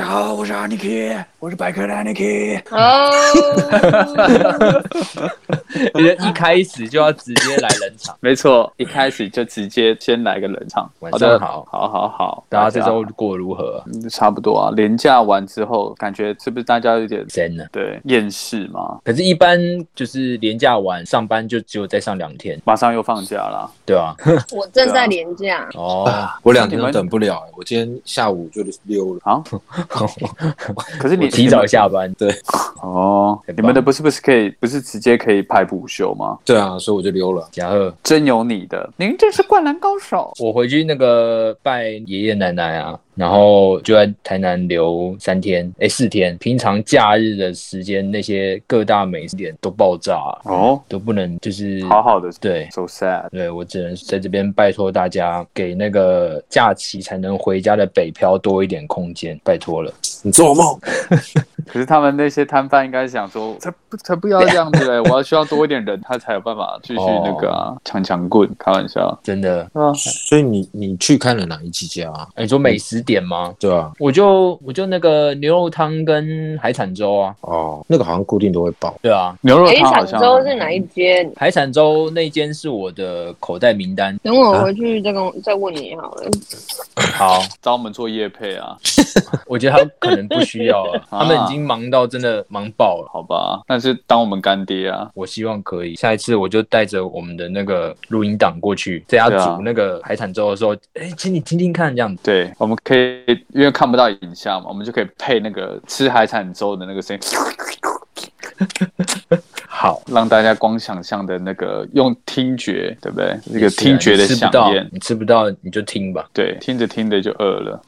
家好，我是 Aniki，我是百科的 Aniki。哦，一开始就要直接来冷场。没错，一开始就直接先来个冷场。晚上好好好好，大家这周过如何？嗯差不多啊。连假完之后，感觉是不是大家有点真的。对厌世嘛？可是，一般就是连假完上班就只有再上两天，马上又放假了。对啊、我正在廉价，哦，我两天都等不了、欸，我今天下午就溜了。啊，可是你提早下班。对哦，你们的不是不是可以不是直接可以排补休吗？对啊，所以我就溜了。贾贺，真有你的，您这是灌篮高手。我回去那个拜爷爷奶奶啊，然后就在台南留三天，哎，四天。平常假日的时间，那些各大美食点都爆炸、哦，都不能就是好好的对。，so sad。对，我只能在这边拜托大家，给那个假期才能回家的北漂多一点空间，拜托了。你做梦？可是他们那些摊贩应该想说，才不才不要这样子嘞！我要需要多一点人，他才有办法继续那个啊，抢抢棍，开玩笑。真的，对啊，所以你你去看了哪一几家啊？哎你说美食点吗？对啊，我就我就那个牛肉汤跟海产粥啊，哦，那个好像固定都会爆。对啊，牛肉汤海产粥是哪一间？海产粥那间是我的口袋名单。等我回去再跟再问你好了。好，找我们做夜配啊？我觉得他可能不需要了，他们已经忙到真的忙爆了。好吧，但是当我们干爹啊。我希望可以，下一次我就带着我们的那个录音档过去，在家煮那个海产粥的时候，哎、请你听听看这样子。对，我们可以因为看不到影像嘛，我们就可以配那个吃海产粥的那个声音，好，让大家光想象的那个用听觉，对不对？这个听觉的你吃不到响应，你吃不到你就听吧。对，听着听着就饿了。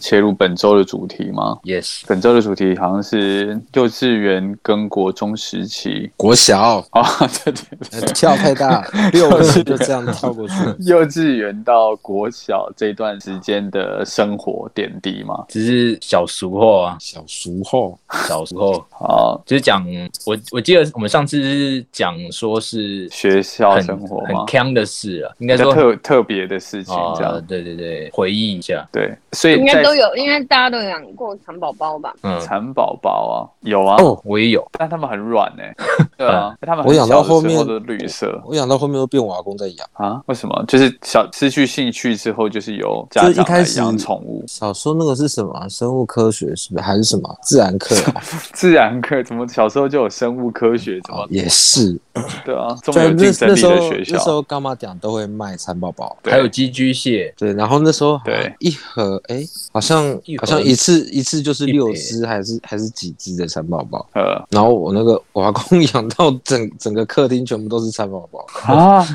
切入本周的主题吗？Yes，本周的主题好像是幼稚园跟国中时期。国小。啊，对对跳太大，六个就这样跳过去。幼稚园到国小这段时间的生活点滴吗。只是小熟后啊，小熟后，小时候好，就是讲我我记得我们上次是讲说是学校生活很嘛，坑的事啊，应该说特特别的事情这样。啊，对对对，回忆一下，对，所以应都有，应该大家都有养过蚕宝宝吧？嗯，蚕宝宝啊，有啊，哦我也有，但他们很软呢、对啊，他们很我养到后面的绿色我养到后面都变我阿公在养。啊？为什么？就是小失去兴趣之后，就是由家就是一长来开始养宠物。小时候那个是什么啊？生物科学是不是？还是什么自然课啊？自然课怎么小时候就有生物科学？怎么也是。对啊？这么对，有那竞争力那时候那的学校，时候干妈讲都会卖蚕宝宝。还有寄居蟹，对，然后那时候对一盒，哎，好像好像一次一次就是六只还是还是几只的蚕宝宝。呃然后我那个我阿公养到整整个客厅全部都是蚕宝宝，啊，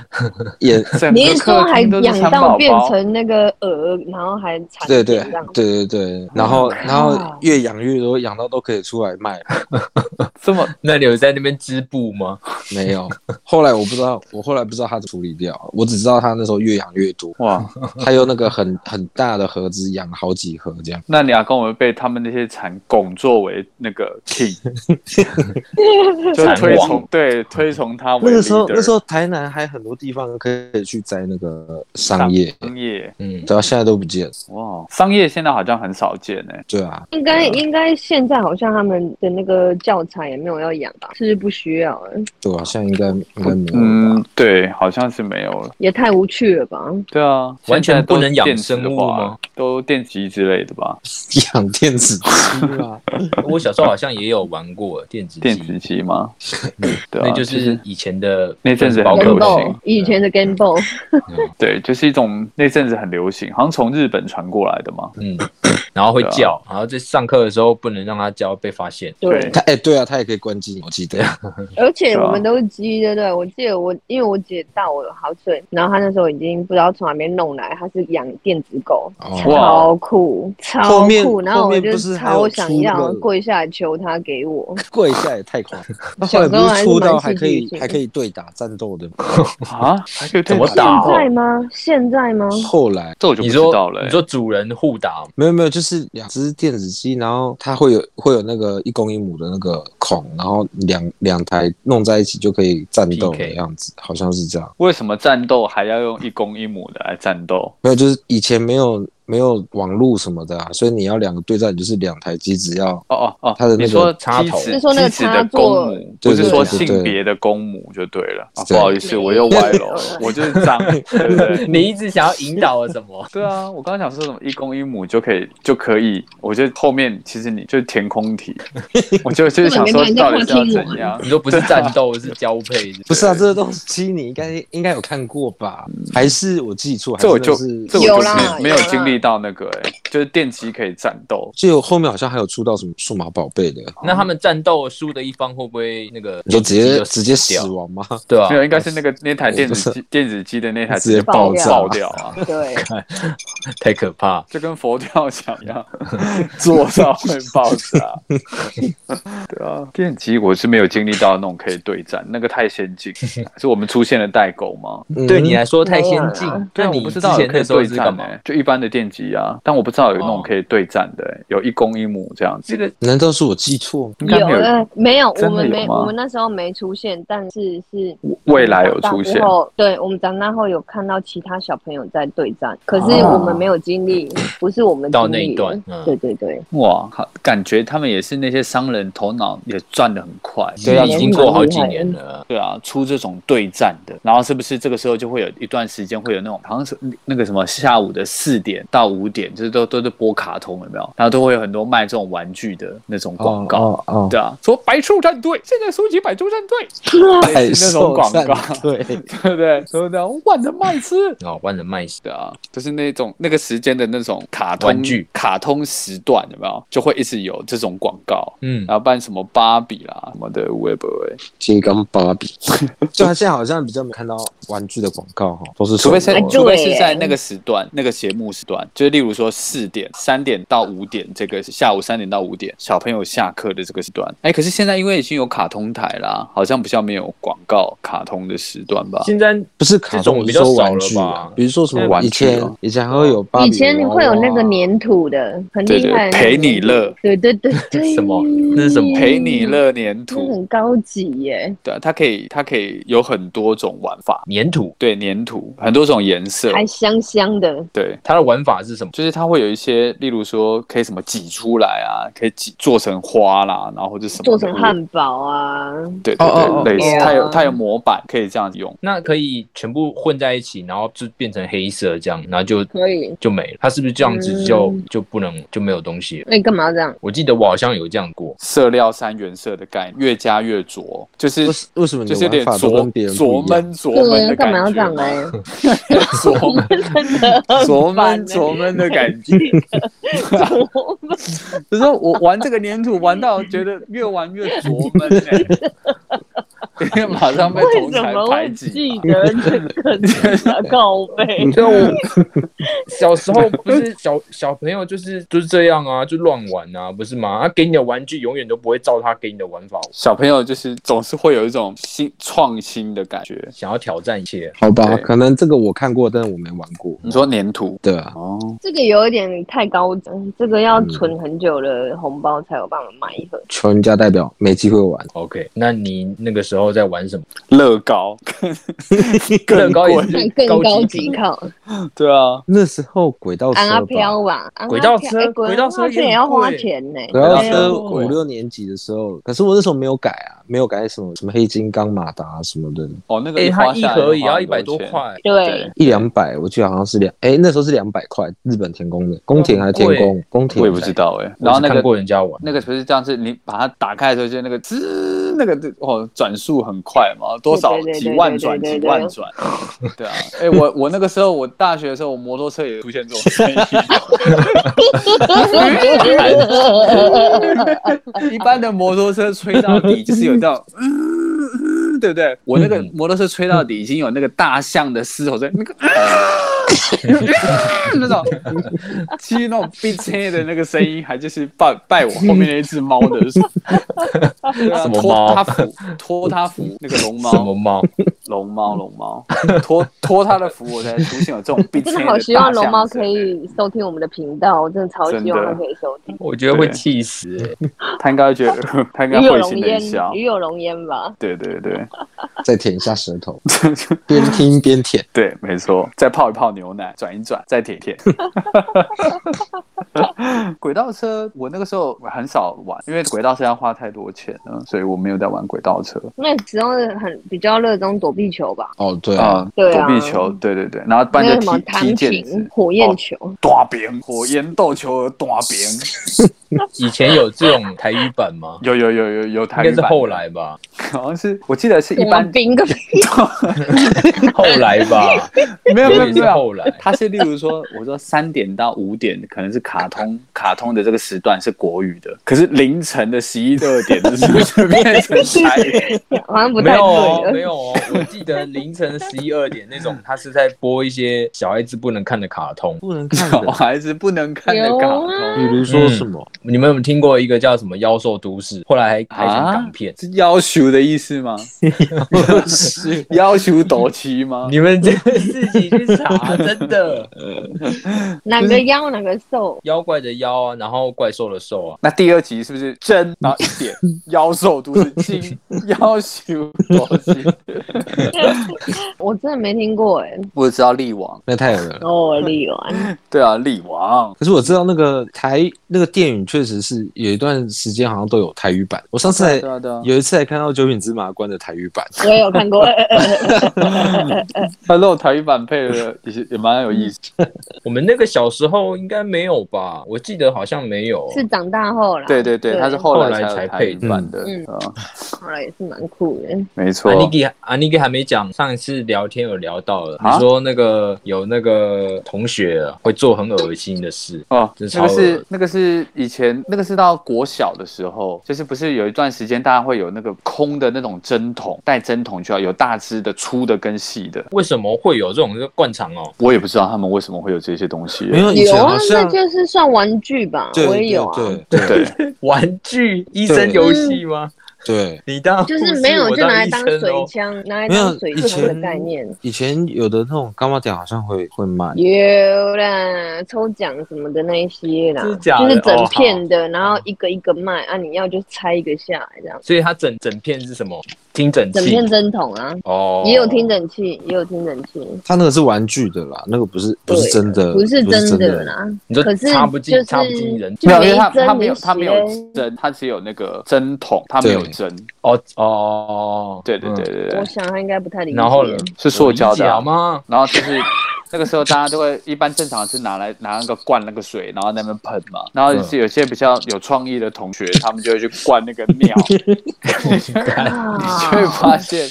也你是说还养到变成那个鹅，然后还产对对？对对对，然后哇然后越养越多，养到都可以出来卖。这么 那你有在那边织布吗？没有，后来我不知道，我后来不知道他处理掉，我只知道他那时候越养越多，哇？他用那个很很大的盒子养好几盒这样。那你阿公会被他们那些蚕拱作为那个 king，就蚕王推崇对推崇他为那个时候那时候台南还很多地方可以去摘那个桑叶，商业嗯，对啊，现在都不见了。哇，商业现在好像很少见哎、对啊，应该应该现在好像他们的那个教材也没有要养吧？是不是不需要了？对啊，现在应该应该没有吧。嗯，对，好像是没有了。也太无趣了吧？对啊，完全不能养电子生物化吗？都电极之类的吧？养电子鸡啊，我小时候好像也有玩过电子电，子鸡吗？对啊，那就是以前的那阵子很流行以前的 Game Boy，对，就是一种那阵子很流行，好像从日本传过来的嘛。嗯，然后会叫，然后在上课的时候不能让它叫，被发现。对对，他哎、对啊，他也可以关机，我记得。而且我们都是鸡，对不对？我记得我因为我姐大我好几岁，然后她那时候已经不知道从哪边弄来，她是养电子狗，哦超酷，超酷。然后后面我就不是超想要跪下来求她给我。跪下也太夸张。那后来不小时候还是是出到还可以还可以对打战斗的吗？啊，还可以对怎么打打现在吗？现在吗？后来这我就不知道了、欸你说主人互打，没有没有，就是两只电子鸡，然后它会有会有那个一公一母的那个孔，然后两两台弄在一起就可以战斗的样子，好像是这样。为什么战斗还要用一公一母的来战斗？没有，就是以前没有没有网络什么的啊，所以你要两个对战，就是两台机子要哦哦哦，它的那个你说插头机子是说那个机子的插座公母，不是说性别的公母就对了。啊，不好意思，我又歪了，我就是脏，对不对？你一直想要引导我什么？对啊，我刚刚想说什么一公一母就可以就可以，我觉得后面其实你就是填空题，我就就是想说到底是要怎样你。说不是战斗是交配？不是啊，这个东西你应该应该有看过吧？还是我记错？这我就是这我就是没没有经历到那个哎、就是电击可以战斗，就后面好像还有出到什么数码宝贝的，那他们战斗输的一方会不会那个你就直接直接死亡吗？对啊没，有，应该是那个那台电子机 电子机的那台直接爆炸爆掉啊，对，太可怕。就跟佛跳墙一样，做到会爆炸。对啊，电击我是没有经历到那种可以对战，那个太先进，是我们出现了代沟吗？嗯对你来说太先进。对我不知道有可以对是干嘛？战欸就一般的电击啊，但我不知道有那种哦可以对战的欸，有一公一母这样子。这个难道是我记错？应该没有呃没有，有我们没我们那时候没出现，但是是未来有出现长大之后，对我们长大后有看到其他小朋友在对战，可是哦我们没有经历，不是我们到那一段嗯对对对，哇，好感觉他们也是那些商人头脑也转的很快。对啊，已经过好几年了。对啊，出这种对战的，然后是不是这个时候就会有一段时间会有那种好像是那个什么下午的四点到五点，就是都都是播卡通有没有？然后都会有很多卖这种玩具的那种广告。哦哦，对啊，说百兽战队现在收集百兽战队，那种广告，对，对不对？说的万能麦吃，哦，万能麦斯对啊，就是那种那个时间的那种卡通玩具卡通时段有没有？就会一直有这种广告，嗯，然后办什么芭比啦什么的，微博哎，金刚芭比，就他现在好像比较没看到玩具的广告哈，都是除非是哎除非是在那个时段那个节目时段，就是例如说四点、三点到五点这个下午三点到五点小朋友下课的这个时段，哎，可是现在因为已经有卡通台啦，好像比较没有广告卡通的时段吧？现在不是卡通，比较说少了玩具啊吧，比如说什么玩具以前哦以前还会有芭比以前娃娃会有那个粘土的，很对对厉害那个陪你乐，对对对 对，什么那是什么陪你乐粘那土，很高级耶，对啊，它可以它可以有很多种玩法，粘土，对粘土很多种颜色，还香香的，对。它的玩法是什么？就是它会有一些，例如说可以什么挤出来啊，可以挤做成花啦，然后或者什么做成汉堡啊，对对对，类似它有它有模板可以这样子用。那可以全部混在一起，然后就变成黑色这样，然后就可以。就没了。它是不是这样子就、嗯就不能就没有东西了？那你干嘛要这样？我记得我好像有这样过。色料三原色的概念，越加越浊，就是为什么就是有点浊浊？闷浊闷对啊，的干嘛要这样觉，嘞？浊闷真的浊闷浊闷的感觉。就是说我玩这个粘土玩到觉得越玩越琢闷哎，因 为马上被为同才什么会排挤。记得这个 告 白？你知道我小时候不是小小朋友就是就是这样啊，就乱玩啊，不是吗？他给你的玩具永远都不会照他给你的玩法，小朋友就是总是会有一种新创新的感觉。想要挑战一些。好吧，可能这个我看过，但是我没玩过。你说粘土对啊，哦，这个有一点太高级，这个要存很久的红包才有办法买一盒。全家代表没机会玩。OK，那你那个时候在玩什么？乐高，乐高也贵是更更高级。靠，对啊，那时候轨道车吧，飘吧，轨道车轨道车也要花钱呢。轨道车五六年级的时候，可是我那时候没有改啊，没有改什么什么黑金刚、马达什么的，哦，那个哎，它花下来一盒也要一百多，块。对，一两百，我记得好像是两，哎，那时候是两百块，日本田宫的，宫田还是田宫？宫田我也不知道哎。然后那个过人家玩，那个不是这样，是你把它打开的时候，就那个滋，那个哦转速很快嘛，多少几万转几万转，对啊，哎，我我那个时候我大学的时候，我摩托车也出现这种 声音，一般的摩托车吹到底就是有这种，嗯，对不对？我那个摩托车吹到底已经有那个大象的嘶吼声，那个。啊那种其实那种逼车的那个声音，还就是拜拜我后面那一只猫的，对啊什么拖猫它扶拖它扶那个龙什么猫，龙猫，龙猫，托托他的福，我才出现有这种必真的好希望龙猫可以收听我们的频道，我真的超希望它可以收听。我觉得会气死、欸，他应该觉得 他应该鱼有会心的龙烟笑，。鱼有龙烟吧？对对对再舔一下舌头，边听边舔。对，没错，再泡一泡牛奶，转一转，再舔一舔。轨道车，我那个时候很少玩，因为轨道车要花太多钱了，所以我没有在玩轨道车。那时候很比较热衷躲避球吧，哦，对啊，啊，对啊躲避球，对对对，然后不然就那个什么踢毽火焰球，大饼、火焰斗球和大饼，以前有这种台语版吗？有有有有有台语版的应该是后，来吧，好像是我记得是一大般冰个屁！后来吧，没有没有也是没有，后来。他是例如说，我说三点到五点可能是卡通，卡通的这个时段是国语的，可是凌晨的十一二点的时候就变成台语。好像不太没有哦，没有哦，我记得凌晨十一二点那种，他是在播一些小孩子不能看的卡通。不能看小。孩子不能看的卡通啊比如说什么？你们有没有听过一个叫什么《妖兽都市》？后来还拍成港片。是妖兽的意思吗？是 要求斗旗吗？你们这个自己去查，真的。哪个妖哪个兽？妖怪的妖啊，然后怪兽的兽啊。那第二集是不是真？然后一点 妖兽都是金，要求斗旗。我真的没听过哎。我知道力王，那太有了。哦，力王，对啊，力王。可是我知道那个台那个电影确实是有一段时间好像都有台语版。我上次还对啊啊，有一次还看到九品芝麻官的台语版，我也有看过。他那种台语版配的也是也蛮有意思。我们那个小时候应该没有吧？我记得好像没有。是长大后了。对对对，他是后来才才配语版的。嗯啊，后来也是蛮酷的。没错安。妮给安妮给还没讲，上一次聊天有聊到了，啊你说那个有那个同学会做很恶心的事，哦，那个是那个是以前那个是到国小的时候，就是不是有一段时间大家会有那个空的那种针筒，带针筒就要有大支的、粗的跟细的。为什么会有这种灌肠哦？我也不知道他们为什么会有这些东西。没有以有啊前好，像那就是算玩具吧，我也有啊。对对对，玩具医生游戏吗？对，你当就是没有就拿来当水枪，拿来当水以枪的概念。以前有的那种干嘛奖好像会会卖，有啦，抽奖什么的那一些啦，就是整哦片的，然后一个一个卖啊，你要就拆一个下来这样。所以它整整片是什么？听诊器整片针筒啊，哦，也有听诊器，也有听诊器，它那个是玩具的啦，那个不是不是对真的，不是真的的。啦。你说可是插不进就是插不进人没有，因为每一它它没有针它没有针，它只有那个针筒，它没有针。哦哦，对对对嗯对对我，想他应该不太理解。然后呢？是塑胶的吗？然后就是那个时候大家都会一般正常是拿来拿那个灌那个水，然后在那边喷嘛。然后是有些比较有创意的同学，他们就会去灌那个尿，你就会发现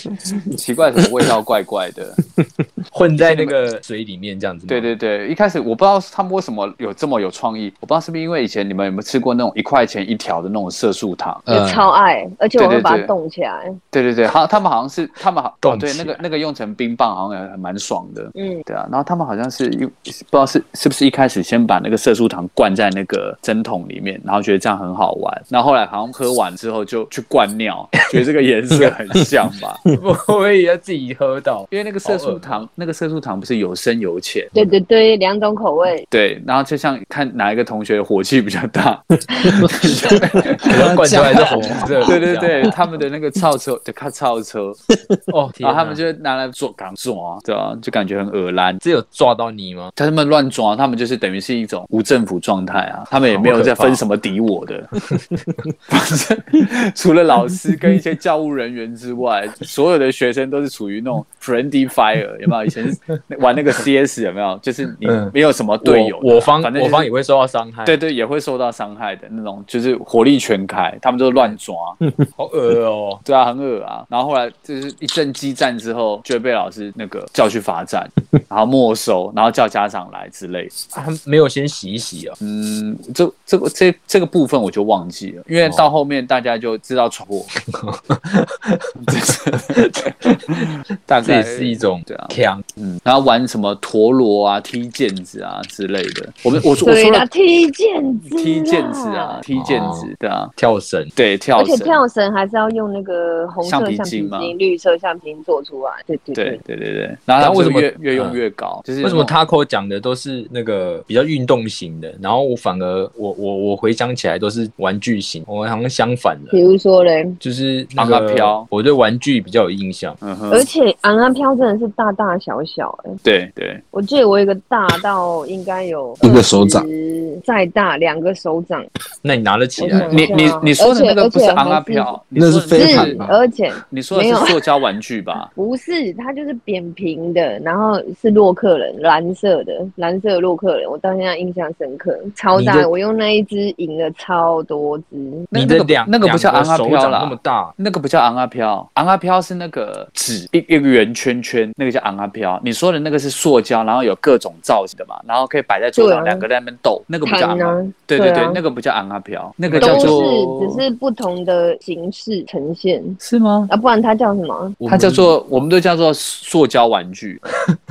奇怪，什么味道怪怪的。混在那个水里面这样子。对对对，一开始我不知道他们为什么有这么有创意，我不知道是不是因为以前你们有没有吃过那种一块钱一条的那种色素糖？我超爱，而且我会把它冻起来。对对对，好，他们好像是他们好哦，对，那个那个用成冰棒好像也还蛮爽的。嗯，对啊，然后他们好像是一不知道是是不是一开始先把那个色素糖灌在那个针筒里面，然后觉得这样很好玩，然后后来好像喝完之后就去灌尿，觉得这个颜色很像吧？我我也要自己喝到。因为那个色素糖，那个色素糖不是有深有浅。对对对，两种口味。对，然后就像看哪一个同学火气比较大，然后灌出来是红色。对对对，他们的那个超车就看超车，哦，然后他们就拿来做港抓，对啊，就感觉很恶烂。这有抓到你吗？他们乱抓，他们就是等于是一种无政府状态啊，他们也没有在分什么敌我的，反正除了老师跟一些教务人员之外，所有的学生都是处于那种 friendly fire，有没有？以前玩那个 CS 有没有？就是你嗯没有什么队友的，我我方反正、就是、我方也会受到伤害。对，对也会受到伤害的那种，就是火力全开，他们都乱抓，好恶哦。对啊，很恶啊。然后后来就是一阵激战之后，就会被老师那个叫去罚站，然后没没收，然后叫家长来之类的。他没有先洗一洗啊。嗯，这这个这这个部分我就忘记了，因为到后面大家就知道闯祸，大概也是一种对啊，强，嗯，然后玩什么陀螺啊、踢毽子啊之类的。我们我说我，说了踢毽子，踢毽子啊，，踢毽子，对啊，跳绳，对，跳而且，跳绳还是要用那个红色橡皮筋、绿色橡皮筋做出来。对对对对对对。然后为什么越越用越高？就是为什么 Taco 讲的都是那个比较运动型的，然后我反而我我我回想起来都是玩具型，我好像相反的比，如说嘞，就是那昂啊个飘我对玩具比较有印象。嗯哼而，且昂安飘真的是大大小小哎、对对，我记得我有一个大到应该有一个手掌再大两个手掌，那你拿得起来？你你你说的那个不是昂啊而且飘，那是飞盘吧而且你说的是塑胶玩具吧？不是它就是扁平的，然后是洛克人蓝色的蓝色的洛克人，我到现在印象深刻，超大，我用那一只赢了超多只。那那个不你的两那个不叫昂阿飘啦那么，大，那个不叫昂阿飘，昂阿飘是那个纸一一个圆圈圈，那个叫昂阿飘。你说的那个是塑胶，然后有各种造型的嘛，然后可以摆在桌上，两个在那边斗，那个不叫昂啊。弹啊，对对对那个不叫昂阿飘，那个叫做是只是不同的形式呈现是吗？啊，不然它叫什么？它叫做我们都叫做塑胶玩具。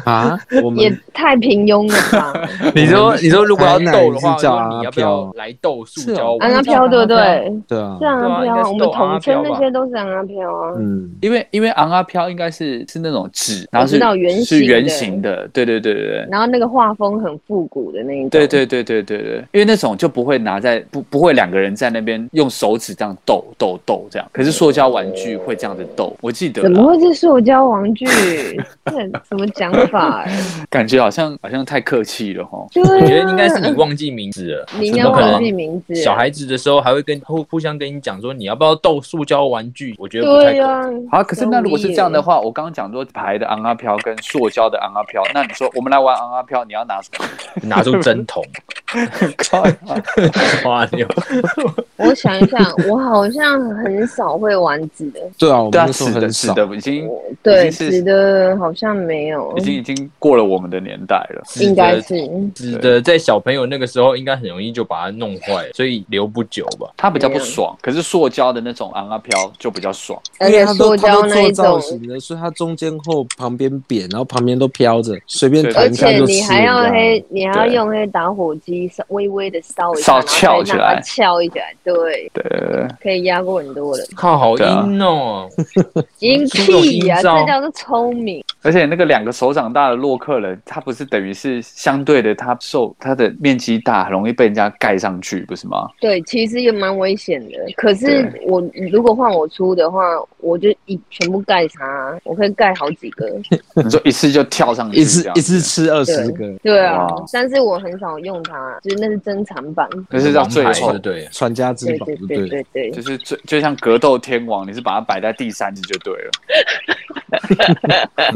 啊，我 也太平庸了吧！你说你说如果要斗的话，是叫你要不要来斗塑胶？玩阿飘对不对？对啊。是，昂阿飘啊，我们统称那些都是昂阿飘啊。嗯，因为因为昂啊飘应该是是那种纸，然后是圆形的。是圆形的，对对对对对。然后那个画风很复古的那一种。对对对对对对，因为那种就不会拿在不不会两个人在那边用手指这样斗斗斗这样，可是塑胶玩具会这样子斗，我记得怎么，会是塑胶玩具？这怎么讲法、欸？感觉好像好像太客气了哈。对、啊，我觉得应该是你忘记名字了，你应该怎么可能忘记名字。小孩子的时候还会跟互互相跟你讲说你要不要逗塑胶玩具？我觉得不太可对啊能。，好，可是那如果是这样的话，我刚刚讲说牌的昂阿飘跟塑胶的昂阿飘，那你说我们来玩昂阿飘，你要拿什么？拿出针筒，靠 呀哇牛！我想一下，我好像很少会玩纸的，对啊，我们对啊，那时候纸的纸很少，的已经对纸的好像没有已，经已经过了我们的年代了。应该是。纸的在小朋友那个时候应该很容易就把它弄坏，所以留不久吧。它比较不爽，可是塑胶的那种昂阿飘就比较爽。而且它都塑胶那一种，造型的，所以它中间厚，旁边扁，然后旁边都飘着，随便而弹一下就且你还要黑，你还要对用黑打火机稍微微的烧一烧下，翘起来然后再让它翘一起来，对，对，可以压过很多人。靠，好阴哦！阴屁呀、这叫做聪明。而且那个两个手掌大的洛克人，他不是等于是相对的，他受他的面积大，很容易被人家盖上去，不是吗？对，其实也蛮危险的。可是我如果换我出的话，我就一全部盖它，我可以盖好几个。你说一次就跳上去，一次一次，吃二十个，对啊，但是我很少用它，就是那是珍藏版。那是到最后对。传家之宝，对对对对不对？对对就，是最就像格斗天王，你是把它摆在第三只就对了。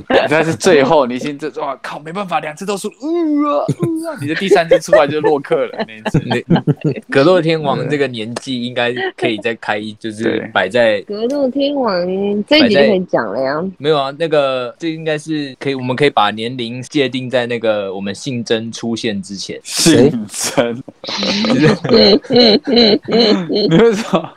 但是最后你已经这哇靠，没办法，两次都输，呃啊呃啊，你的第三次出来就是洛克了那一只。那格斗天王这个年纪应该可以再开一，就是摆在格斗天王这一集就可以讲了呀。没有啊，那个这应该是可以，我们可以把年龄界定在那个我们性征出现之前。姓曾，你为什么？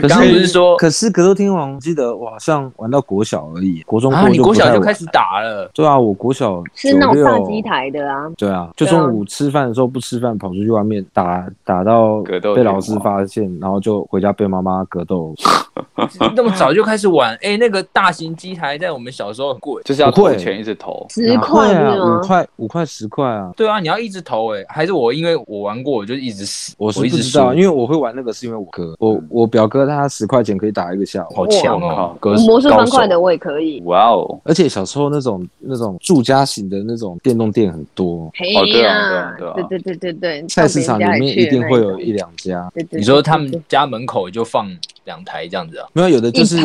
可刚刚不是说可是格斗天王，我记得我好像玩到国小而已，国中啊，过你国小就开始打了，对啊，我国小是那种96大机台的啊，对啊，就中午吃饭的时候不吃饭，跑出去外面打打到格斗被老师发现，然后就回家被妈妈格斗。那么早就开始玩。哎、那个大型机台在我们小时候很贵。就是要投钱一直投。十块啊，五？块五块十块啊。对啊，你要一直投哎、还是我因为我玩过，我就一直死，我是一直不知道，输因为我会玩那个是因为我哥，我我表哥他十块钱可以打一个下午，好强哦、靠歌魔术高手方块的我也可以。哇哦，而且小时候那种那种住家型的那种电动店很多，哦对啊，对啊对啊。对对对对对，菜市场里面一定会有一两。家。对对对你说他们家门口就放两台这样子啊。没有有的就是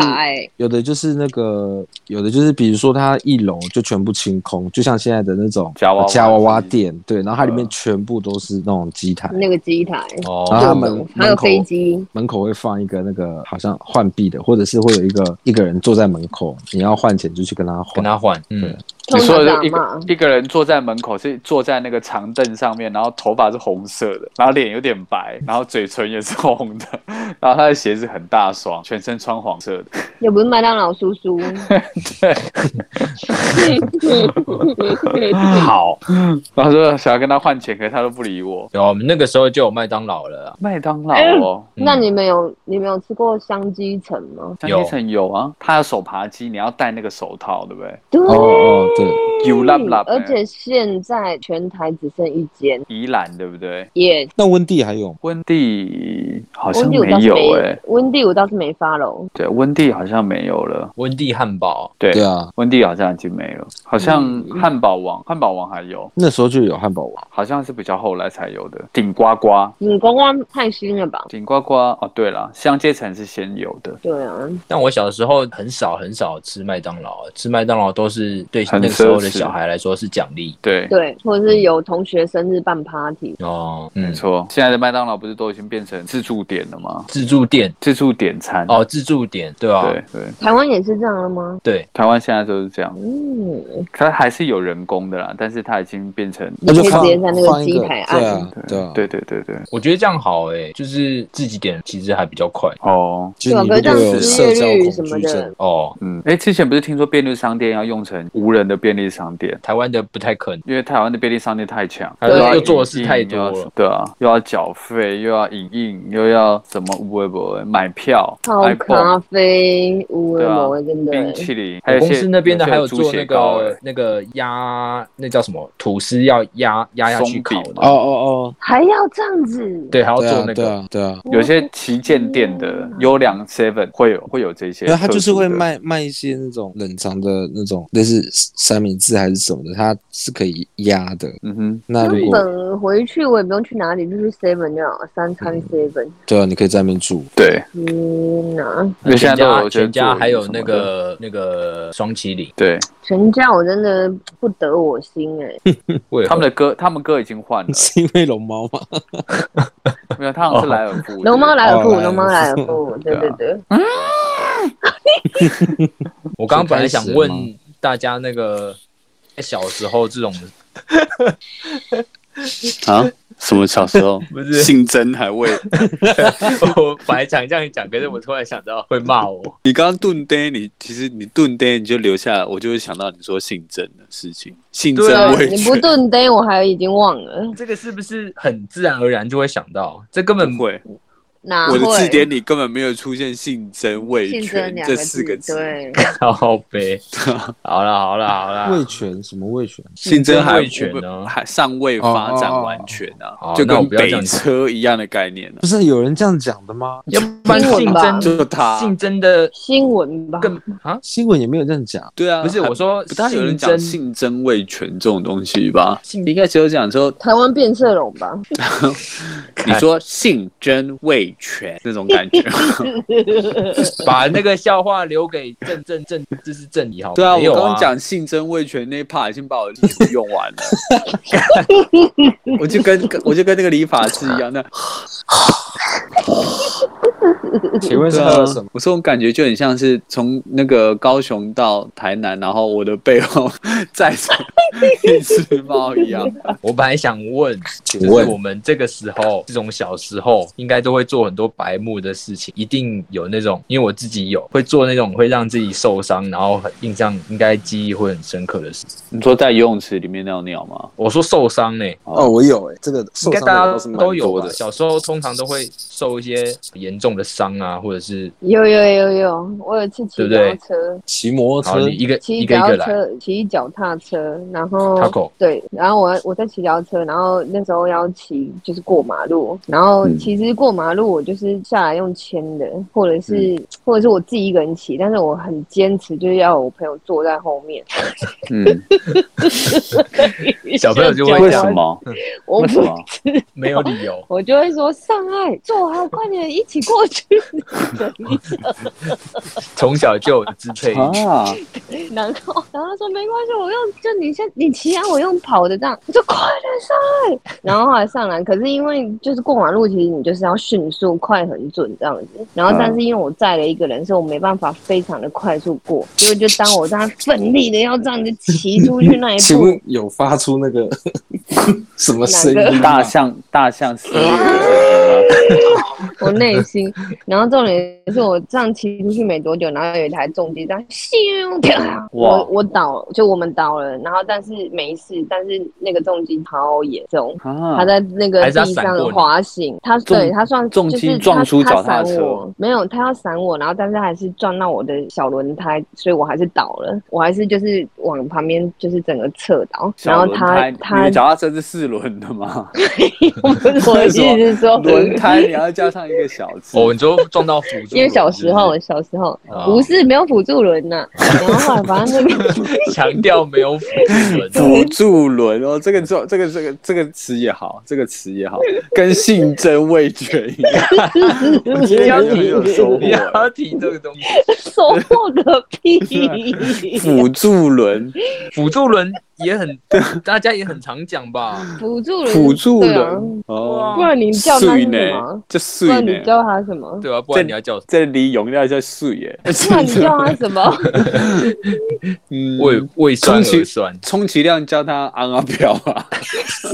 有的就是那个有的就是比如说它一楼就全部清空，就像现在的那种夹娃娃夹娃娃店，对，然后它里面嗯。全部都是那种机台，那个机台，哦，然后他们种还有门口飞机，门口会放一个那个好像换币的，或者是会有一个一个人坐在门口，你要换钱就去跟他换，跟他换，嗯你说常的就一个。一个人坐在门口，是坐在那个长凳上面，然后头发是红色的，然后脸有点白，然后嘴唇也是红的，然后他的鞋子很大双，全身穿黄色的。也不是麦当劳叔叔，对 好，然后说想要跟他换钱，可是他都不理我。有我们那个时候就有麦当劳了啊。麦当劳哦，嗯那你们有你们有吃过香鸡城吗？香鸡城有啊，他有手扒鸡，你要戴那个手套，对不对？对，哦哦对，有辣不辣？而且现在全台只剩一间，宜兰对不对？也那温蒂还有吗？温蒂好像没有哎、，温蒂我倒是没发喽。对，温蒂好像没有了。温蒂汉堡，对，对啊，温蒂好像已经没了，好像嗯。汉堡王，汉堡王还有，那时候就有汉堡王，好像是比较后来才有的。顶呱呱，顶呱呱太新了吧？顶呱呱哦，对了，香街城是先有的，对啊，但我小时候很少很少吃麦当劳，吃麦当劳都是对很那个时候的小孩来说是奖励。对，对，或者是有同学生日办 party，哦，嗯，没错。现在的麦当劳不是都已经变成自助点了吗？自助店自助点餐，哦，自助点对吧？对对，台湾也是这样了吗？对，台湾现在都是这样，嗯，它还是有人工的啦，但是它已经变成。你可以直那就放接在那个放一个，机台。啊对啊，对对对对，我觉得这样好诶、就是自己点其实还比较快哦，就你对啊可是这样如果有失社交业率什么的哦。嗯，哎，之前不是听说便利商店要用成无人的便利商店？台湾的不太可能，因为台湾的便利商店太强，它又要做的事太多。了。对啊，又要缴费，又要影印，又要什么微博买票、泡咖啡，无为对啊某位真的。冰淇淋，还有公司那边的还有做那个欸那个压，那叫什么吐司要压压下去烤的。松饼，哦哦哦，还要这样子。对，还要做那个。啊对啊，有些旗舰店的优良 Seven 会有会有这些特殊的，那他就是会卖卖一些那种冷藏的那种类似三明治还是什么的，它是可以压的。嗯哼，那如果本回去我也不用去哪里，就是 Seven 就好了，三餐 Seven。对啊，你可以在那边住。对，天哪！因为现在全家都有全家还有那个那个双麒麟，对，全家我真的不得我心 哎、他们的歌他们歌已经换了，是因为龙猫吗？没有，他好像是莱尔富，龙猫莱尔富，哦。龙猫莱尔富，对对对，我刚刚本来想问大家那个小时候这种 啊？什么小时候 不是姓曾还未？我本来想这样讲，可是我突然想到会骂我。你刚刚顿呆，你其实你顿呆你就留下，我就会想到你说姓曾的事情，姓曾未你不全顿呆，我还已经忘了，这个是不是很自然而然就会想到？这根本不会，哪我的字？典里根本没有出现姓曾未姓全这四个字。对 好悲。好了好了好了，味全什么味全？性征还未全呢还尚未发展完全啊哦，就跟北不要讲车一样的概念啊。不是有人这样讲的吗？要不然新闻吧就他性征的新闻吧，更啊，新闻也没有这样讲。对啊，不是我说不大有人讲姓曾未全这种东西吧？姓应该只有讲说台湾变色龙吧，你说姓曾未全那种感觉。把那个笑话留给正正正，这是正理好吗？对啊，我刚刚讲姓曾未权那一 part 已经把我的力用完了，我就跟我就跟那个理发师一样，那 请问是什么？，我这种感觉就很像是从那个高雄到台南，然后我的背后 载着一只猫一样。我本来想问，就是问我们这个时候，这种小时候，应该都会做很多白目的事情，一定有那种，因为我自己有会做那种会让自己受伤，然后很印象应该记忆会很深刻的事。你说在游泳池里面尿尿吗？我说受伤呢、哦，我有哎，这个应受伤该大家都有的。小时候通常都会受一些严重的伤啊，或者是有有有有，我有一次骑脚对？不对踏车，骑摩托，车？一个骑一个一个来。脚踏车，骑脚踏车，然后 Taco 对，然后我我在骑脚踏车，然后那时候要骑就是过马路，然后嗯。其实过马路我就是下来用牵的，或者是、嗯。或者是我自己一个人骑，但是我很坚持就是要我朋友坐在后面，嗯，小朋友就会为什么？我不为什么？没有理由。我就会说上爱坐好，快点一起过去。从小就有支配。啊，然后然后他说没关系，我用就你先你骑啊，我用跑的这样，我就快点上来。然后后来上来，可是因为就是过马路，其实你就是要迅速、快、很准这样子。然后但是因为我载了一个人，所以我没办法非常的快速过。结果就当我这样奋力的要这样子骑出去那一步请问，有发出那个 什么声音？大象大象声 我内心，然后重点是我这样骑出去没多久，然后有一台重机这样咻我我倒，就我们倒了，然后但是没事，但是那个重机超严重。啊他在那个地上滑行，他对他算重就是撞出脚他踏车闪我，没有他要闪我，然后但是还是撞到我的小轮胎，所以我还是倒了，我还是就是往旁边就是整个侧倒，然后他他的脚踏车是四轮的吗？我的意思是说 轮胎你要加上一个小字。哦，你就撞到辅助，因为小时候，小时候哦不是没有辅助轮呐、然后后来反正那个强调没有辅助轮，辅助轮哦，这个这这个这个这个词也好，这个词也好，跟性征味觉一样。我今天要很有收获你要提这个东西，收获个屁！辅助轮，辅助轮也很，大家也很常讲吧？辅助轮，辅助轮哦，不然你叫他是什碎呢么？，这不碎呢，然你叫他什么？对啊，不然你要叫？这离用料叫碎耶。不然你叫他什么？嗯胃胃酸充其酸，充其量叫他昂阿飘啊！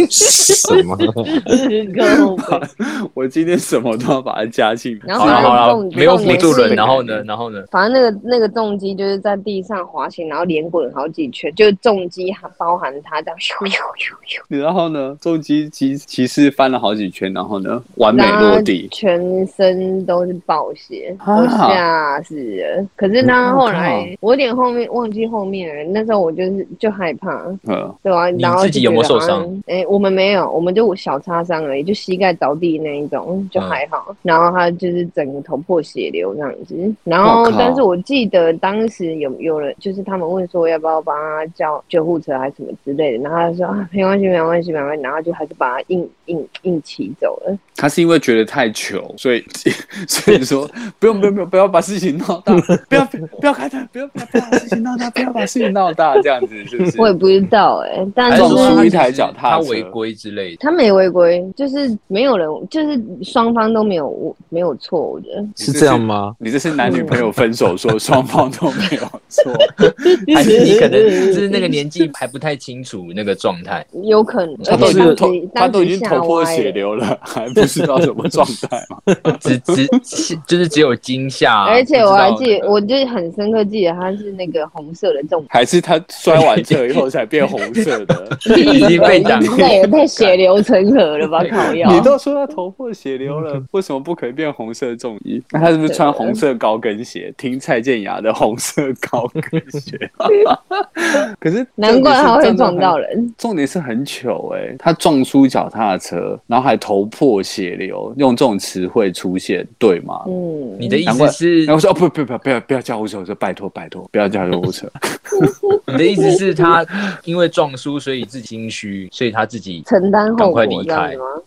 什么？我今天什么都要把它加进。然后反正好了好了，没有辅助轮，然后呢，然后呢？反正那个那个重机就是在地上滑行，然后连滚好几圈，就是重机还包含它这样咻咻咻咻，然后呢，重机骑骑士翻了好几圈，然后呢，完美落地。全身都是爆血，吓死了。可是他嗯后来，我有点后面忘记后面了，那时候我就是就害怕，嗯，对啊，你然后自己有没有受伤？哎、我们没有，我们就小擦伤而已，就膝盖着地那一种，就还好。然后他就是整个头破血流这样子。然后，但是我记得当时有有人，就是他们问说要不要帮他叫救护车还是什么之类的，然后他说啊没关系没关系没关系，然后就还是把他硬硬硬骑走了。他是因为觉得太穷，所以 所以说不用不用不用不要把事情闹大，不要不要开灯，不要不要不要把事情闹大，不要把事情闹大，这样子是不是？我也不知道哎、但还是他其实台脚踏车他违规之类的？他没违规，就是没有人，就是双方都没有没有错，我觉得。是这样吗？你这是男女朋友分手说 双方都没有错，还是你可能就是那个年纪还不太清楚那个状态？有可能，他都已而且当经头他都已经头破血。流了，还不知道什么状态吗？只只就是只有惊吓，而且我还记我就是很深刻记得他是那个红色的重还是他摔完车 以后才变红色的？已经被挡那也太血流成河了吧，靠药。你都说他头破血流了，为什么不可以变红色重衣？那他是不是穿红色高跟鞋？听蔡健雅的红色高跟鞋。可是难怪他会撞到人。人。重点是很糗哎、他撞出脚踏车，然后还头破血流，用这种词汇出现，对吗？嗯，你的意思是然后我说哦不不不不要不要叫救护车，我说拜托拜托不要叫救护车。你的意思是他因为撞书，所以自己心虚，所以他自己承担后赶快果？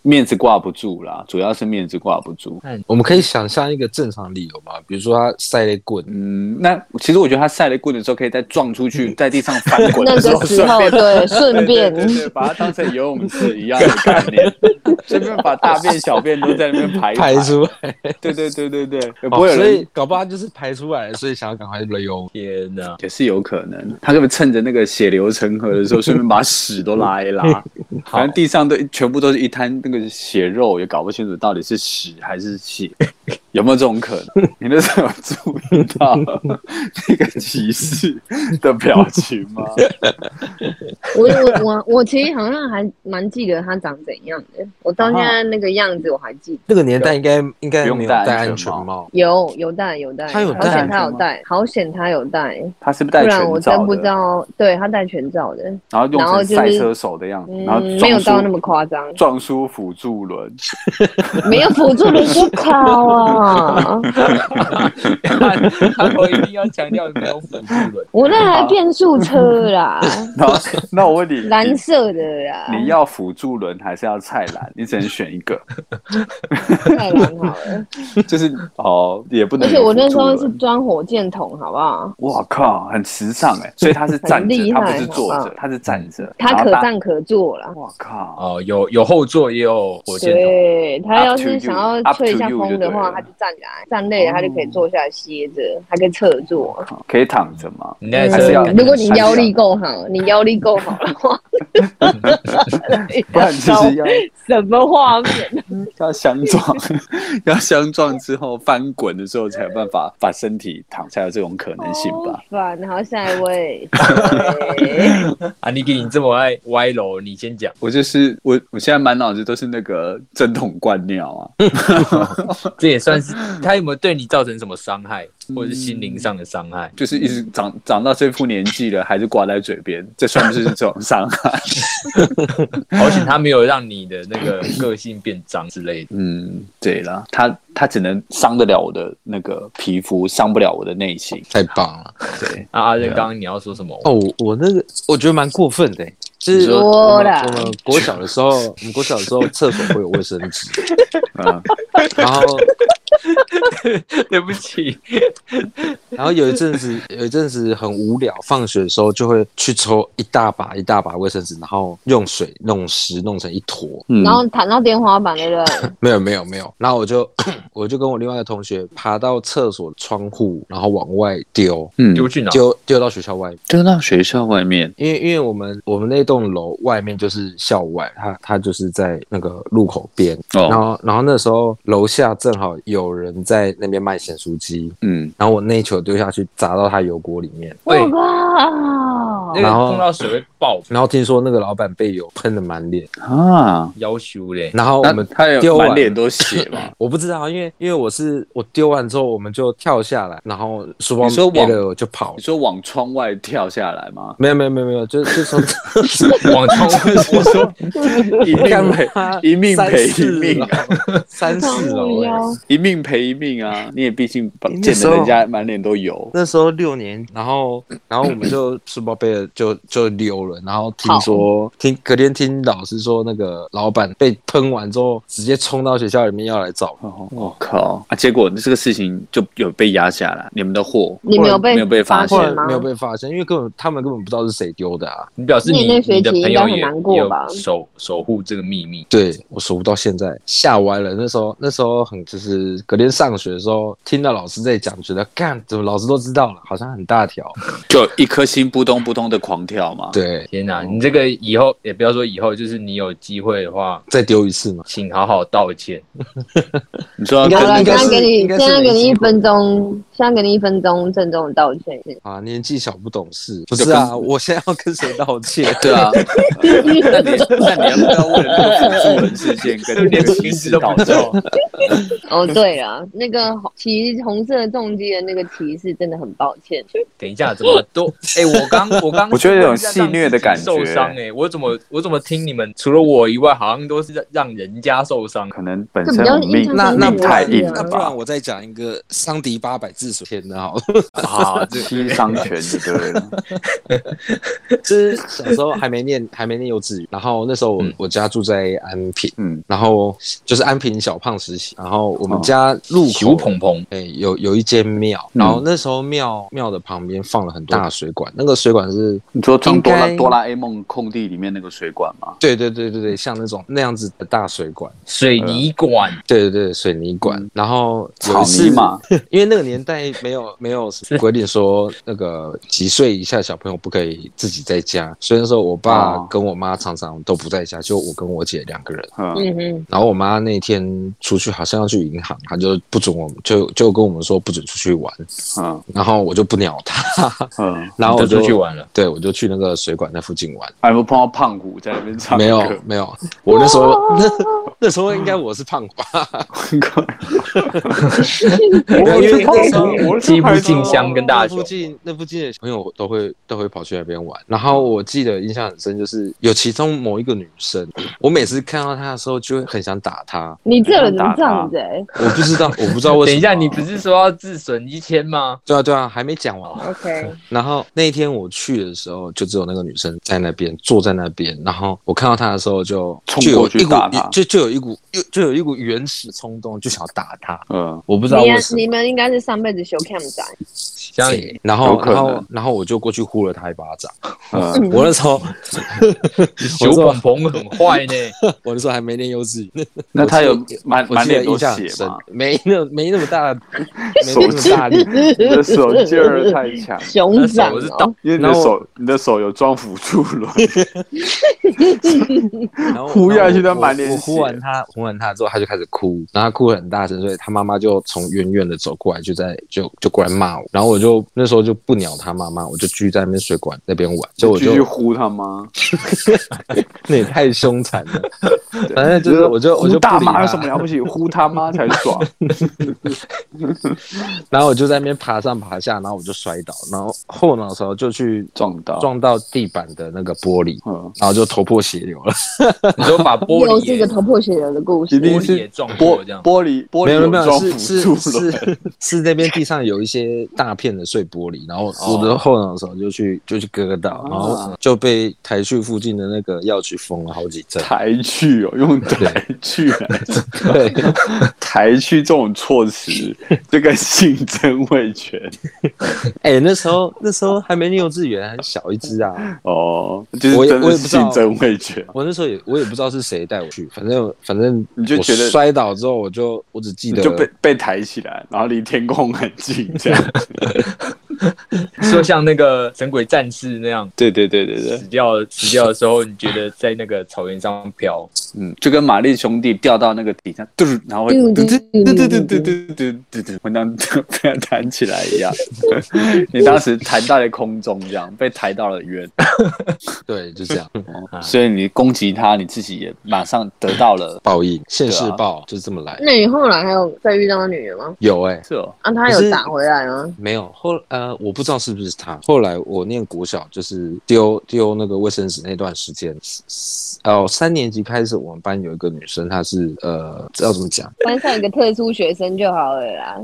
面子挂不住啦，主要是面子挂不住。我们可以想象一个正常理由嘛，比如说他塞了棍，嗯，那其实我觉得他晒了棍的时候，可以再撞出去，在地上翻 滚那的时候，个时候对，顺便对，把它当成游泳池一样的概念，顺便把大便小便都在那边排排出来，对对对对对，也不会有哦所以搞不好就是排出来了，所以想要赶快游。天哪！也是有可能，他可不可以趁着那个血流成河的时候，顺便把屎都拉一拉？反正地上都全部都是一滩那个血肉，也搞不清楚到底是屎还是血，有没有这种可能？你那时候有注意到 那个骑士的表情吗？我我我我其实好像还蛮记得他长怎样的，我到现在那个样子我还记得。那个年代应该应该没有不用戴戴安安全帽，有有戴有戴，他有戴好险他有戴，好险他有戴，他是不是戴不然我真不知？道。对他戴全罩的，然后用然后就是成赛车手的样子，然后嗯，没有到那么夸张，撞出辅助轮，没有辅助轮就靠啊！他我一定要强调没有辅助轮，我那台变速车啦，然后那我问你，蓝色的啦，你要辅助轮还是要菜篮？你只能选一个，太蓝好了。就是哦，也不能而。且我那时候是装火箭筒，好不好？哇靠，很时尚哎，所以他是站着，很厉害他不是坐着他是站着。它然后大可站可坐了。哇靠，哦，有有后座也有火箭筒，对他要是想要吹一下风的话，了他就站起来；站累了，他就可以坐下来歇着，还可以侧坐。可以躺着吗？你那还是要嗯如果你腰力够好，你腰力够好的话，不然就是要什么画面？要相撞，要相撞之后翻滚的时候才有办法把身体躺下，有这种可能性吧？好烦。好，下一位。对啊，你给你这么爱歪楼，你先讲。我就是我，我现在满脑子都是那个针筒灌尿啊！这也算是他有没有对你造成什么伤害，或者是心灵上的伤害？就是一直长长到这副年纪了，还是挂在嘴边，这算不是这种伤害？而且他没有让你的那个个性变脏之类的。嗯，对啦，他他只能伤得了我的那个皮肤，伤不了我的内心。太棒了！对，啊，阿任，刚刚你要说什么？哦，我我那个我觉得蛮过分的欸，就是说我们我们国小的时候，我们国小的时候 厕所会有卫生纸，啊，然后 对不起，然后有一阵子有一阵子很无聊，放学的时候就会去抽一大把一大把卫生纸，然后用水弄湿，弄成一坨。嗯然后弹到天花板，对不对？没有没有没有，然后我就我就跟我另外一个同学爬到厕所窗户，然后往外丢，嗯丢去哪？丢丢到学校外面。丢到学校外面，因为因为我们我们那栋楼外面就是校外，它它就是在那个路口边，然哦，后然后那时候楼下正好有人在那边卖咸酥鸡，嗯，然后我那一球丢下去砸到他油锅里面，对我靠那！个然后碰到水会爆，然后听说那个老板被油喷的满脸，啊，要求嘞。然后我们那他有丢完满脸都血嘛？我不知道，因为因为我是我丢完之后我们就跳下来，然后书包没了我就跑你，说往窗外跳下来吗？没有没有没有没有，就就从 往窗外 我说一干命赔一命赔一三四命楼，三四楼哎、一命赔一命啊！你也毕竟把那时候溅得人家满脸都油。那时候六年，然后然后我们就书包背了就就溜了，然后听说听隔天听老师说那个老板被喷完之后，直接冲到学校里面要来找我。哦，我靠啊！结果这个事情就有被压下来，你们的货你没有被没有被发发现现吗没有被发现，因为根本他们根本不知道是谁丢的啊。你表示你你的朋友也也有难过吧守守护这个秘密。对我守护到现在，吓歪了。那时候那时候很就是隔天上学的时候，听到老师在讲，觉得干怎么老师都知道了，好像很大条。就一颗心扑通扑通的狂跳嘛。，对，天哪，你这个以后也不要说以后，就是你有机会的话，再丢一次嘛。请好好道歉。你说要应该好了，跟那个现在给你，现在给你一分钟，现在给你一分钟郑重的道歉。啊，年纪小不懂事，不是啊，我现在要跟谁道歉？对啊，那你那你要不要为了那个辅助人事件跟那个歧视道歉？哦，对了，那个骑红色重机的那个骑士真的很抱歉。等一下，怎么都？哎、我刚我刚，我觉得有种戏虐的感觉受伤哎、我怎么我怎么听你们除了我以外，好像都是让让人家受伤。可能本身命那那命太硬了那不然吧？我再讲一个伤敌八百天的好了。啊，这七伤拳就对了。就 是小时候还没念还没念幼稚园，然后那时候我、嗯我家住在安平，嗯，然后就是安平小胖时期，然后我们哦家路小口。蓬蓬，哎、有有一间庙，嗯然后那时候庙庙的旁边放了很多大水管，那个水管是，你说装哆啦哆啦 A 梦空地里面那个水管吗？对对对对对，像那种那样子的大水管，水泥管，对对对，水泥管。嗯然后有草一次泥马，因为那个年代没有 没有规定说那个几岁以下小朋友不可以自己在家，所以那时候我爸哦跟我妈常常都不在家，就我跟我姐两个人。嗯，然后我妈那天出去好像要去银行，她就不准我们，就就跟我们说不准出去玩，嗯然后我就不鸟她，嗯，然后我就就出去，玩了。对我就去那个水管那附近玩。还有没有碰到胖虎在那边唱歌？没有没有，我那时候 那那时候应该我是胖吧，因为那时候我欺负静香跟大雄那附。近那附近的朋友都会都会跑去那边玩。然后我记得印象很深，就是有其中某一个女生，我每次看到她的时候就会很想打她。你这人怎么这样子哎我不知道，我不知道为 什么。等一下，你不是说要自损一千吗？对啊对啊，还没讲完。？OK，然后那一天我去的时候，就只有那个女生在那边坐在那边，然后我看到她的时候就冲过去一股打她就就有一股又就有一股原始冲动，就想要打他。嗯，我不知道你为什么。你。们应该是上辈子修 cam 仔，像对然后然后然后我就过去呼了他一巴掌。嗯，我那时候 小鹏鹏很坏呢，我那时候还没念幼稚园，那他有满满脸都血吗？，没那没那么大，没那么大力。你的手劲儿太强，熊掌那手是因为你的手你的手有装辅助轮，然后呼下去他满脸我呼完他，哄完他之后，他就开始哭，然后他哭得很大声，所以他妈妈就从远远的走过来，就在就就过来骂我，然后我就那时候就不鸟他妈妈，我就继续在那边水管那边玩，就我继续就呼他妈？那也太凶残了，反正就是我就我就大不理他妈有什么了不起？呼他妈才爽。然后我就在那边爬上爬下，然后我就摔倒，然后后脑勺就去撞到撞到地板的那个玻璃，嗯，然后就头破血流了。你就把玻璃血流的故事。一定是玻玻璃玻璃没有没有，是是，是是那边地上有一些大片的碎玻璃，然后我的后脑勺就去就去割到，然后就被抬去附近的那个药局缝了好几针。抬去哦，用抬去来 对，抬去这种措辞，这个性真味全 哎、那时候那时候还没幼稚园，还小一只啊。哦，就是我也真的我也不知道性真味全。我那时候也我也不知道是谁带我去，反正反正你就觉得摔倒之后，我就我只记得就被被抬起来，然后离天空很近，这样。说像那个神鬼战士那样对对对对对死，掉死掉的时候，你觉得在那个草原上飘，嗯，就跟玛丽兄弟掉到那个底下，嘟，然后会嘟嘟嘟嘟嘟嘟嘟嘟嘟嘟嘟嘟，会那样被它弹起来一样。你当时弹到了空中，这样被抬到了远，对，就这样所以你攻击他，你自己也马上得到了。报应，现世报就是这么来。那你后来还有再遇到那女人吗？有哎、是哦，啊，她有打回来吗？没有后呃，我不知道是不是她。后来我念国小，就是丢丢那个卫生纸那段时间，哦，三年级开始，我们班有一个女生，她是呃，这要怎么讲？班上一个特殊学生就好了啦。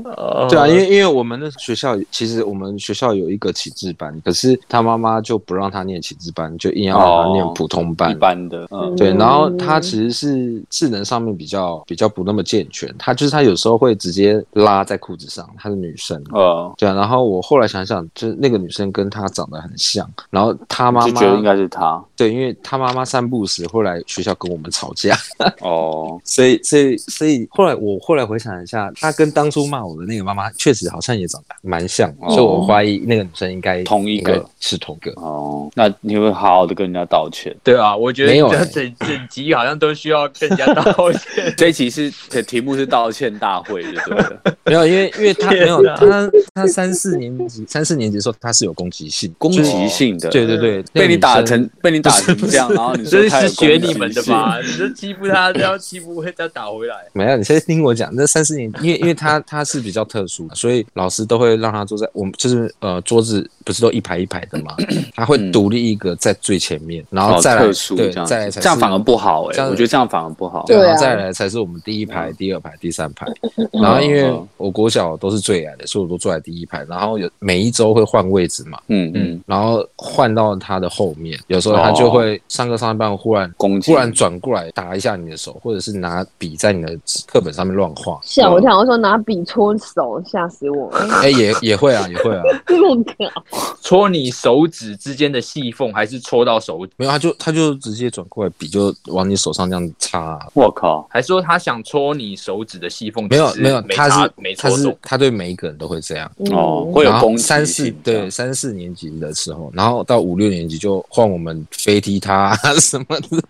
对啊，因为因为我们的学校其实我们学校有一个启智班，可是她妈妈就不让她念启智班，就硬要让她念普通班。一般的，嗯，对，然后嗯她其实是智能上面比较比较不那么健全，她就是她有时候会直接拉在裤子上，她是女生。呃，对啊，然后我后来想想，就是那个女生跟她长得很像，然后她妈妈就觉得应该是她对，因为她妈妈散步时会来学校跟我们吵架，哦，所以所以所以后来我后来回想一下，她跟当初骂我的那个妈妈确实好像也长得蛮像，哦。所以我怀疑那个女生应该同一个。是同一个。哦，那你会好好的跟人家道歉。对啊，我觉得没有欸。整整集好像都需要跟人家道歉。这一期是的题目是道歉大会，就对了。没有，因为因为他没有哪她她三四年级三四年级的时候他是有攻击性，攻击性的，对对对，被你打成被你打成这样，然后你说这他是学你们的？吧？你就欺负他，要欺负会再打回来。没有，你先听我讲。那三四年，因为因为他他是比较特殊，所以老师都会让他坐在我们就是呃桌子不是都一排一排的嘛，他会独立一个在最前面，然后再来嗯特殊对这样子，再来才这样反而不好哎、这样我觉得这样反而不好。对，对啊然后再来才是我们第一排、第二排、第三排。然后因为嗯我国小都是最矮的，所以我都坐在第一排。然后有每一周会换位置嘛，嗯嗯，然后换到他的后面，有时候他就会上课上一半忽然攻击忽然转过来打一下你的手，或者是拿笔在你的课本上面乱画。吓我一跳，我说拿笔戳手，吓死我了！哎、也也会啊，也会啊。这么搞，戳你手指之间的细缝，还是戳到手指？没有，他就他就直接转过来，笔就往你手上这样插啊、我靠，还说他想戳你手指的细缝？没有没有，他是他是没戳中。他对每一个人都会这样。哦，嗯会有攻三四对三四年级的时候，然后到五六年级就换我们飞踢他什么的。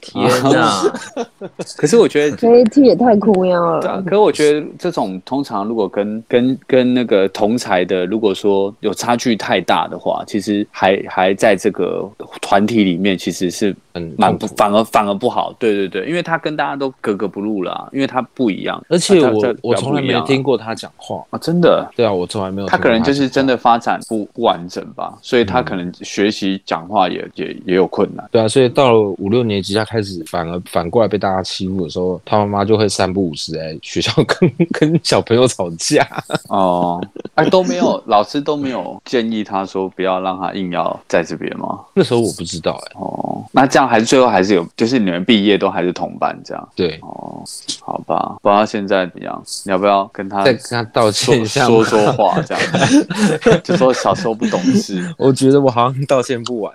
天哪！可是我觉得。飞踢也太哭腰对啊，了。可是我觉得这种通常如果跟跟跟那个同才的，如果说有差距太大的话，其实还还在这个团体里面，其实是很蛮不反而反而不好。对对对，因为他跟大家都格格不入啦，因为他不一样，而且我我从来没有听过过他讲话。啊，真的。对啊，我从来没有他可能就是真的发展不不完整吧，所以他嗯可能学习讲话也也也有困难。对啊，所以到了五六年级，他开始反而反过来被大家欺负的时候，他妈妈就会三不五时在学校跟 跟小朋友吵架。哦，哎，都没有，老师都没有建议他说不要让他硬要在这边吗？那时候我不知道哎、哦，那这样还是最后还是有，就是你们毕业都还是同班这样。对，哦，好吧，不知道现在怎么样，你要不要跟他再跟他道歉说一下说说话这样？就说小时候不懂事，我觉得我好像道歉不完。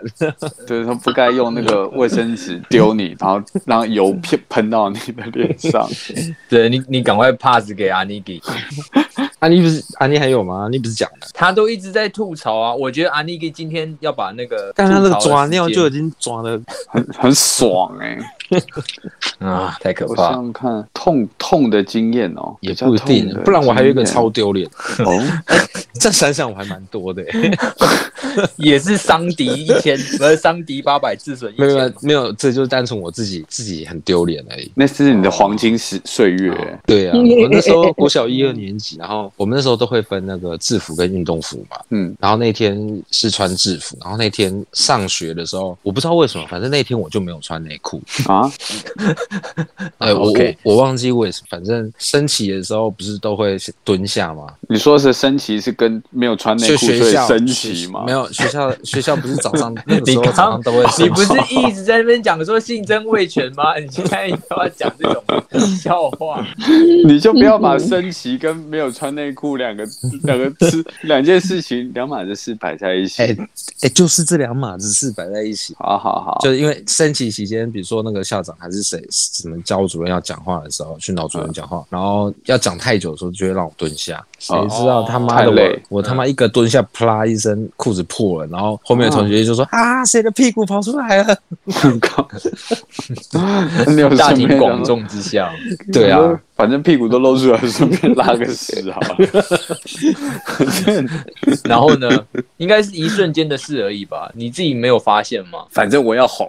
就是说不该用那个卫生纸丢你，然后让油喷喷到你的脸上。对你，你赶快 pass 给阿尼给，阿妮不是阿妮还有吗？阿妮不是讲的，他都一直在吐槽啊。我觉得阿尼给今天要把那个，但他那个抓尿就已经抓的，很很爽哎、啊，太可我怕想。想看，痛痛的经验哦，也不一定。不然我还有一个超丢脸，哦，这样想想我还蛮多的、欸。也是伤敌一千，不是伤敌八百，自损一没有没有千。没有，这就是单纯我自己自己很丢脸而已。那是你的黄金时岁月、对啊，我那时候国小一二年级，然后我们那时候都会分那个制服跟运动服嘛。嗯，然后那天是穿制服，然后那天上学的时候，我不知道为什么，反正那天我就没有穿内裤。啊，哎，我我我忘记为什么，反正升旗的时候不是都会蹲下吗？你说是升旗是跟没有穿内裤所学校以升旗吗？没有学校 学校不是早上 那个时候早上都会升旗你不是一直在那边讲说性征未全吗？你现在又要讲这种笑话？你就不要把升旗跟没有穿内裤两个两个事两件事情两码子事摆在一起。哎哎，就是这两码子事摆在一起。好好好，就是因为升旗期间，比如说那个校长还是谁，什么教务主任要讲话的时候，训导主任讲话，然后要讲太久的时候，就会让我蹲下。谁知道他妈的我我他妈一个蹲下，啪一声裤子破了，然后后面的同学就说啊，谁的屁股跑出来了？靠！你有大庭广众之下，对啊，反正屁股都露出来，顺便拉个屎好了。然后呢，应该是一瞬间的事而已吧？你自己没有发现吗？反正我要红，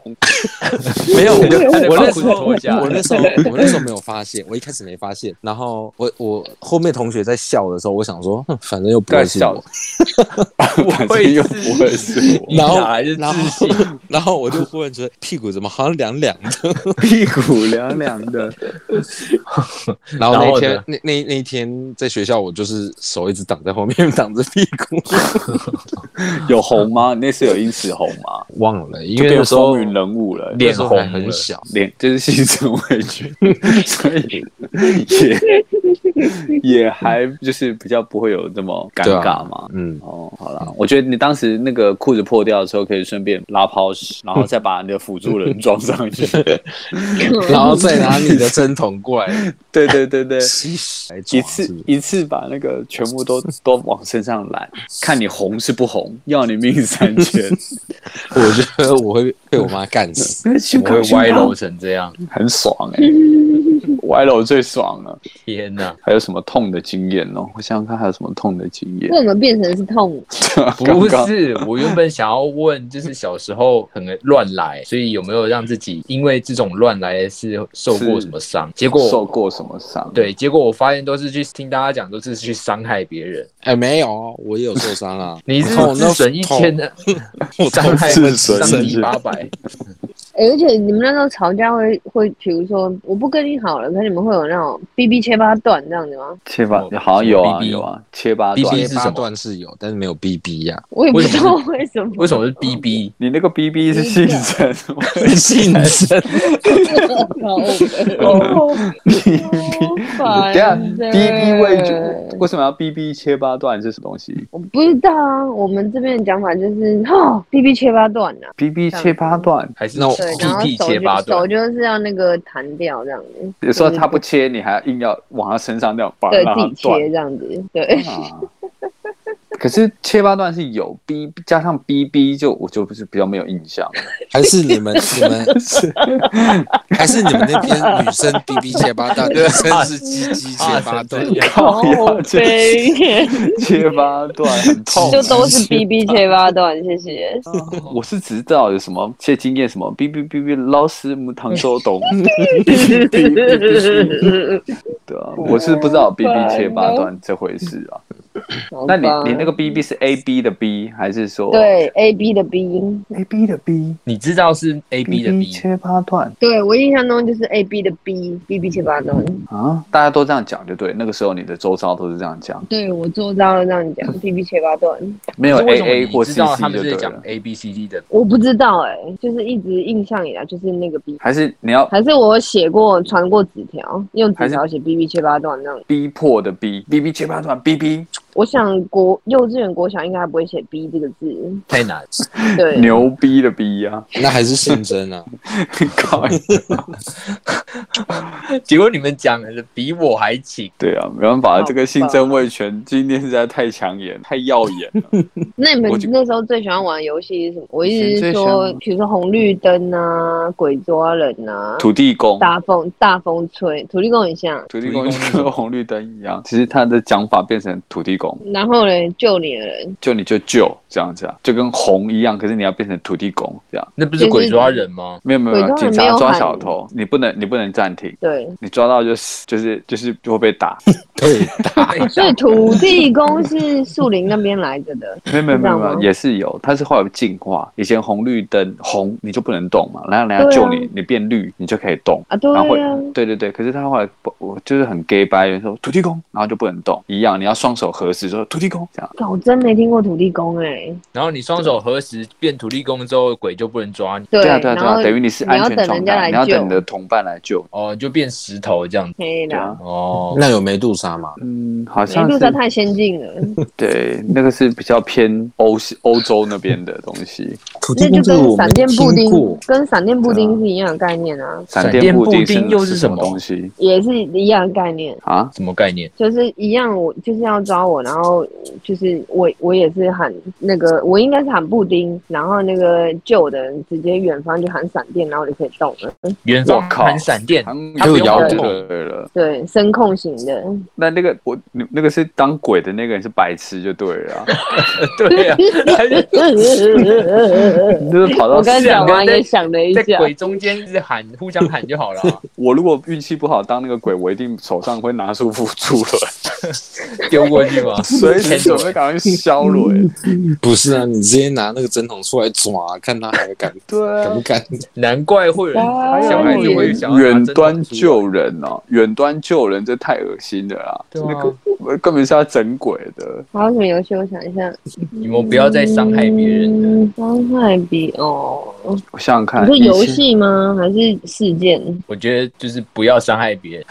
没有，我那时候我那时候我那时候没有发现，我一开始没发现，然后我我后面同学在笑的时候，我想说，哼反正又不会笑我，反正又不会是我。然后然自信？后然后我就忽然觉得屁股怎么好像凉凉的，屁股凉凉的，然后那一天那那那一天在学校，我就是手一直挡在后面，挡着屁股，有红吗？那次有因此红吗？忘了，因为那时候风云人物了，脸红了很小，脸就是心生畏惧，所以也 也还就是比较不会有这么尴尬嘛。嗯，哦，好了，我觉得你当时那个裤子破掉的时候，可以顺便拉泡屎，然后再把你的辅助人装上去。然后再拿你的针筒过来对对对对，一次一次把那个全部都 都往身上揽，看你红是不红，要你命三千。我觉得我会被我妈干死。我会歪楼成这样，很爽哎、歪楼最爽了。天哪！还有什么痛的经验哦？我想想看还有什么痛的经验为。什么变成是痛？不是，我原本想要问，就是小时候很乱来，所以有没有让自己因为这种乱来的事受过什么伤？结果受过什么伤？，对，结果我发现都是去听大家讲，都是去伤害别人。哎，没有，我也有受伤啊。你是损一千的，我 伤害自损伤一八百。欸而且你们那时候吵架会会，比如说我不跟你好了，可你们会有那种 B B 切八段这样子吗？切八哦好像有啊 BB 有啊，切八 BB 段。是什么八段是有，但是没有 BB 呀。我也不知道为什么。为什么是 BB？你那个 BB 是姓陈，姓陈，哦，等一下 BB 位就为什么要 BB 切八段是什么东西我不知道啊，我们这边的讲法就是哈 B B 切八段啊、？BB 切八段，还是那我对，然后手就是要那个弹掉这样子，有时候他不切，你还硬要往他身上那样把它对自己切。这样子，对，啊可是切八段是有 B 加上 BB，就我就不是比较没有印象。还是你们 你们还是你们那边女生 B B 切八段，男生是鸡鸡切八段。好悲，切八段很痛，就都是 B B 切八段，谢谢。我是只知道有什么切经验，什么 B B B B 老师母汤收懂。对啊，我是不知道 B B 切八段这回事啊。那你你那个 B B 是 A B 的 B 还是说？对 A B 的 B A B 的 B？你知道是 A B 的 B 切八段？对我印象中就是 A B 的 B B B 切八段。啊，大家都这样讲就对。那个时候你的周遭都是这样讲，对我周遭都这样讲 B B 切八段，没有 A A 或 C C 他们是讲 A B C D 的，我不知道哎，就是一直印象以来就是那个 B，还是你要还是我写过传过纸条，用纸条写 B B 切八段那样逼迫的 B B B 切八段 B B。我想国幼稚园、国小应该还不会写 “b” 这个字，太难。对，牛逼的逼呀，那还是姓真啊。结果你们讲的比我还勤。对啊，没办法，这个姓真味全今天实在太抢眼、太耀眼了。那你们那时候最喜欢玩的游戏是什么？我一直说，比如说红绿灯啊、鬼抓人啊、土地公、大风大风吹，土地公很像，土地公跟红绿灯一样，其实他的讲法变成土地公。然后呢，救你的人，救你就救这样子啊，就跟红一样，可是你要变成土地公这样。那不是鬼抓人吗？没有没有，警察抓小偷，你不能你不能暂停，对，你抓到就是就是就是就会被打，对打。所以土地公是树林那边来着的，没有没有没有，也是有，它是后来进化。以前红绿灯红你就不能动嘛，然后人家救你，你变绿你就可以动啊，对啊，对对对。可是他后来不，我就是很 gay 白，说土地公，然后就不能动，一样，你要双手合十说土地公这样。我真没听过土地公哎。然后你双手合十变土地公之后，鬼就不能抓你。对啊对啊对啊，等于你是安全状态，你要等你的同伴来救。哦，就变石头这样子。可以的。哦，那有梅杜莎吗？嗯，好像梅杜莎太先进了。对，那个是比较偏欧欧洲那边的东西。那就跟闪电布丁，跟闪电布丁是一样的概念啊。闪电布丁又是什么东西？也是一样的概念啊？什么概念？就是一样，我就是要抓我，然后就是我我也是喊那个，我应该是喊布丁，然后那个旧的人直接远方就喊闪电，然后就可以动了。远方喊闪电，他就摇对了。对，声控型的。那那个我那个是当鬼的那个人是白痴就对了。对呀。就是跑到我刚讲完也想了一下，在鬼中间一直喊，互相喊就好了。我如果运气不好当那个鬼，我一定手上会拿出辅助了丢过去吗？随时准备赶快削轮。不是啊，你直接拿那个针筒出来抓，看他还敢 对敢不敢？难怪会有人小孩子会想远端救人哦，远端救人这太恶心了啦！那个根本是要整鬼的。还有什么游戏？我想一下，你们不要再伤害别人。伤害别哦，我想想看，你是游戏吗？还是事件？我觉得就是不要伤害别人。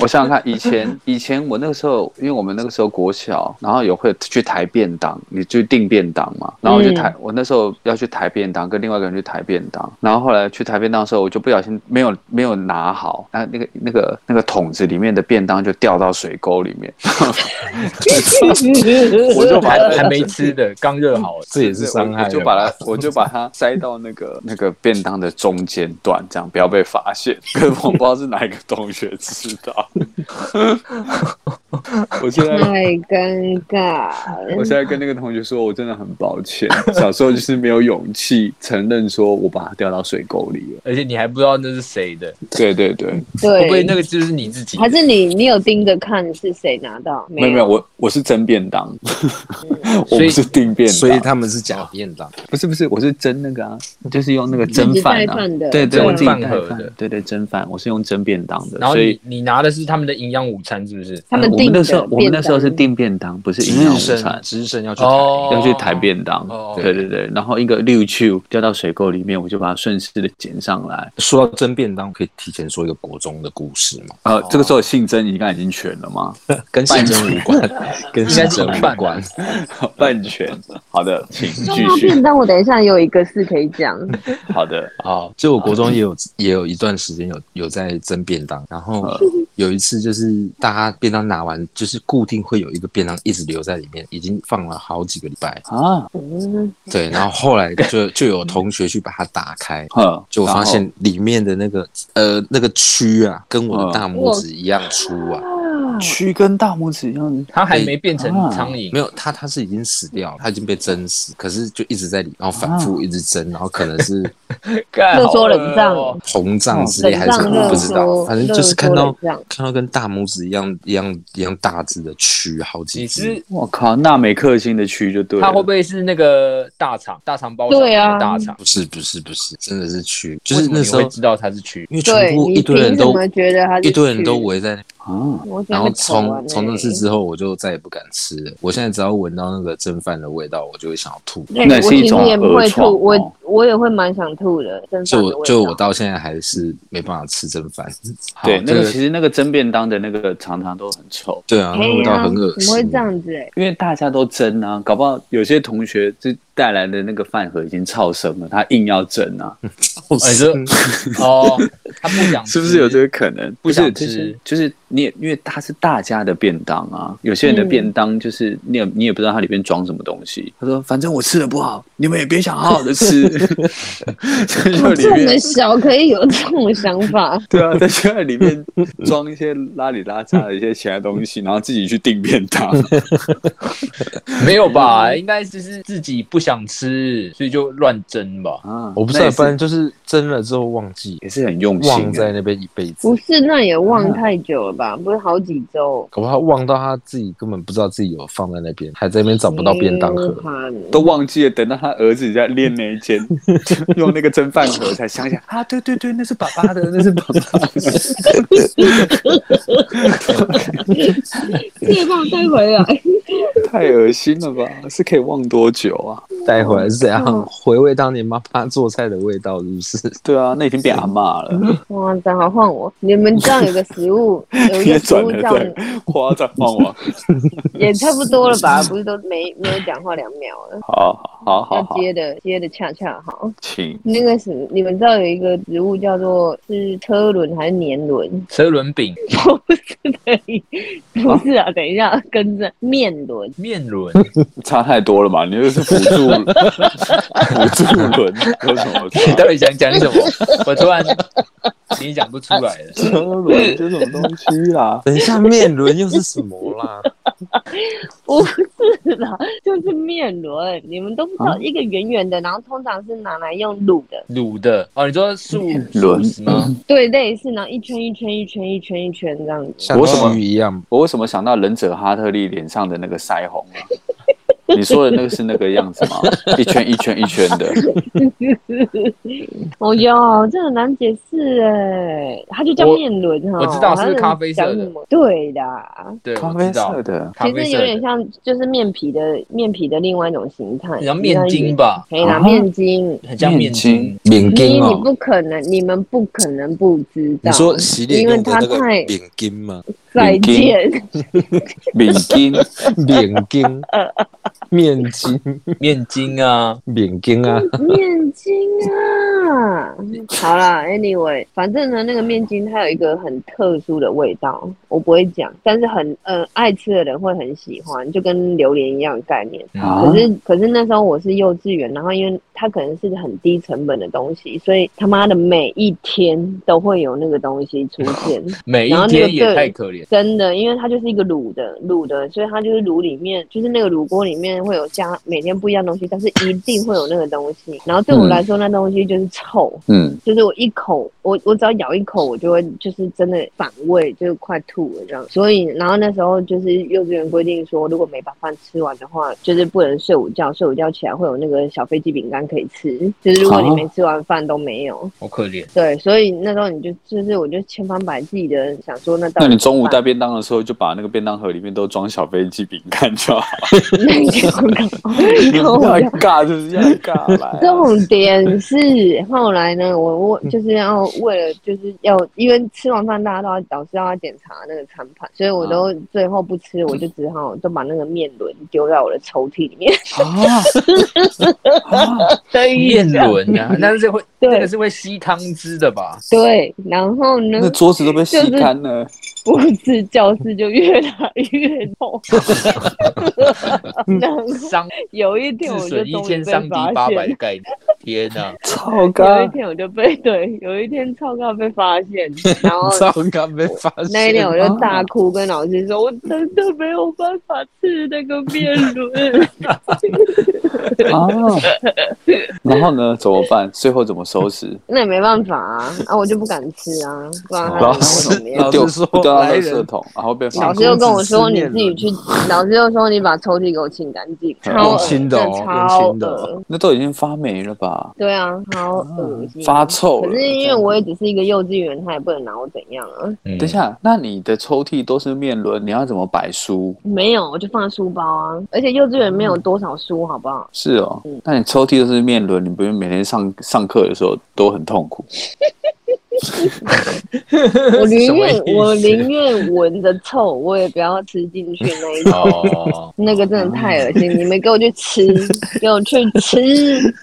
我想想看，以前以前我那个时候，因为我们那个时候国小，然后有会去抬便当，你就订便当嘛，然后就抬。我那时候要去抬便当，跟另外一个人去抬便当，然后后来去抬便当的时候，我就不小心没有没有拿好，那那个那个那个桶子里面的便当就掉到水沟里面。我就把还没吃的刚热好，这也是伤害。我就把它我就把它塞到那个那个便当的中间段，这样不要被发现。可是我不知道是哪一个同学知道。我现在 太尴尬。我现在跟那个同学说，我真的很抱歉，小时候就是没有勇气承认说我把它掉到水沟里了，而且你还不知道那是谁的。对对对，对，会不会那个就是你自己？还是你你有盯着看是谁拿到？没有没有，我我是真便当，我不是订便当，所以他们是假便当。不是不是，我是真那个啊，就是用那个蒸饭啊，对对，我自己带饭的，对对蒸饭，我是用蒸便当的。然后你你拿的是他们的营养午餐是不是？他们我们那时候我们那时候是订便当，不是营养午餐，值日生要去要去抬便当，对对对，然后一个六去掉到水沟里面，我就把它顺势的捡上来。说到真便当，可以提前说一个国中的故事吗？呃，这个时候姓曾应该已经全了吗？跟姓曾无关，跟姓曾无关，半全。好的，请继续。便当，我等一下有一个事可以讲。好的，好，就我国中也有也有一段时间有有在蒸便当，然后有一次就是大家便当拿完，就是就是固定会有一个便当一直留在里面，已经放了好几个礼拜。啊，嗯，对，然后后来就就有同学去把它打开，就我发现里面的那个呃那个蛆啊，跟我的嗯大拇指一样粗啊。啊蛆跟大拇指一样，它还没变成啊苍蝇没，有，它它是已经死掉了，它已经被蒸死，可是就一直在里，然后反复一直蒸，然后可能是 干热缩冷胀膨胀之类还是什么，胀热不知道，反正就是看到看到跟大拇指一样一样一样大只的蛆，好几你只。我靠，纳美克星的蛆就对了。它会不会是那个大肠大肠包对啊大肠？不是不是不是，真的是蛆，就是那时候知道它是蛆？因为全部一堆人都觉得它一堆人都围在那，啊？我觉然后从从那次之后，我就再也不敢吃了。我现在只要闻到那个蒸饭的味道，我就会想要吐。对那是一种也不会吐，我哦我也会蛮想吐的。蒸就饭的味道我就我到现在还是没办法吃蒸饭。好对，那个其实那个蒸便当的那个常常都很臭，对啊，味道很恶心。怎么会这样子？哎，因为大家都蒸啊，搞不好有些同学就带来的那个饭盒已经超生了，他硬要蒸啊，好哎这哦，他不想吃是不是有这个可能？不想是就是吃就是你也因为他是大家的便当啊，有些人的嗯便当就是你也你也不知道它里面装什么东西。他说反正我吃的不好，你们也别想好好的吃，就 就里这么小可以有这种想法？对啊，在学校里面装一些拉里拉遢的一些其他东西，然后自己去订便当。没有吧？应该就是自己不想吃，所以就乱蒸吧。啊，我不知道，反正就是蒸了之后忘记，也是很用心忘在。那边一辈子不。是，那也忘太久了吧？不是好几周，搞不好忘到他自己根本不知道自己有放在那边，还在那边找不到便当盒。嗯都忘记了，等到他儿子在练那一间，用那个蒸饭盒才想起来啊，对对对，那是爸爸的，那是爸爸的。可以帮我带回来。太恶心了吧？是可以忘多久啊？带回来是怎样嗯回味当年妈妈做菜的味道，是不是？对啊，那已经变阿骂了，哇，正好换我。你们知道有个食物，有一别个食物叫，夸张换我。也差不多了吧？不是都没没有讲话两秒了，好好好要，接的接的恰恰好。请那个是你们知道有一个植物叫做是车轮还是年轮？车轮饼、不是的，不是啊，等一下，跟着面轮。面轮，差太多了嘛？你就是辅助辅助轮有什么你？到底想讲什么？我突然你讲不出来了。车轮这种东西啦，等一下，面轮又是什么啦？不是啦，就是面轮。你们都不知道，啊一个圆圆的，然后通常是拿来用卤的，卤的哦，你说素轮吗？对，类似，然后一圈一圈一圈一圈一圈这样子。像我什么鱼一样，我为什么想到忍者哈特利脸上的那个腮红啊？你说的那个是那个样子吗？一圈一圈一圈的，哦哟，这很难解释哎，它就叫面轮哈。我知道是咖啡色的对的，对，咖啡色，的。其实有点像，就是面皮的面皮的另外一种形态，很像面筋吧？可以啦，啊面筋。很像面面筋。你面筋你哦。不可能，你们不可能不知道。你说洗脸因为用的那个它太面筋吗？再见，面筋，面筋，面筋，面筋啊，面筋啊！面筋啊！好啦，anyway，反正呢，那个面筋它有一个很特殊的味道，我不会讲，但是很呃爱吃的人会很喜欢，就跟榴莲一样的概念。啊可是可是那时候我是幼稚园，然后因为它可能是很低成本的东西，所以他妈的每一天都会有那个东西出现。每一天也太可怜。真的，因为它就是一个卤的卤的，所以它就是卤里面，就是那个卤锅里面会有加每天不一样东西，但是一定会有那个东西。然后对我嗯来说，那东西就是臭，嗯，就是我一口，我我只要咬一口，我就会就是真的反胃，就是快吐了这样。所以，然后那时候就是幼稚园规定说，如果没把饭吃完的话，就是不能睡午觉，睡午觉起来会有那个小飞机饼干可以吃。就是如果你啊没吃完饭都没有，好可怜。对，所以那时候你就就是我就千方百计的想说，那到底那你中午带便当的时候，就把那个便当盒里面都装小飞机饼干就好。那就搞你们要尬就是要尬来啊、重点是后来呢，我我就是要为了就是要，因为吃完饭大家都要老师要检查那个餐盘，所以我都最后不吃，我就只好都把那个面轮丢在我的抽屉里面。啊 啊！面轮啊，那是会对那个是会吸汤汁的吧？对，然后呢那，桌子都被吸干了。不是教室就越来越痛。然后伤有一天我就损一千，终于被伤敌发八百的现，概念。天哪！超有一，天我就被对，有一天超高被发现，然后 超高被发现。那一天我就大哭，跟老师说，我真的没有办法吃那个面轮。啊！然后呢？怎么办？最后怎么收拾？那也没办法啊，啊，我就不敢吃啊，不然老师怎么样？丢老师说丢到垃圾桶，然后被老师又跟我说你自己去，老师又说你把抽屉给我清干净，嗯超清的哦超的。那都已经发霉了吧？对啊，好恶心，发臭可是因为我也只是一个幼稚园，他也不能拿我怎样啊。嗯等一，下，那你的抽屉都是面轮，你要怎么摆书？没有，我就放在书包啊。而且幼稚园没有多少书，好不好？是哦嗯，那你抽屉都是面轮，你不用每天上上课的时候都很痛苦？我宁愿我宁愿闻着臭，我也不要吃进去那一种。哦，那个真的太恶心！你们给我去吃，给我去吃，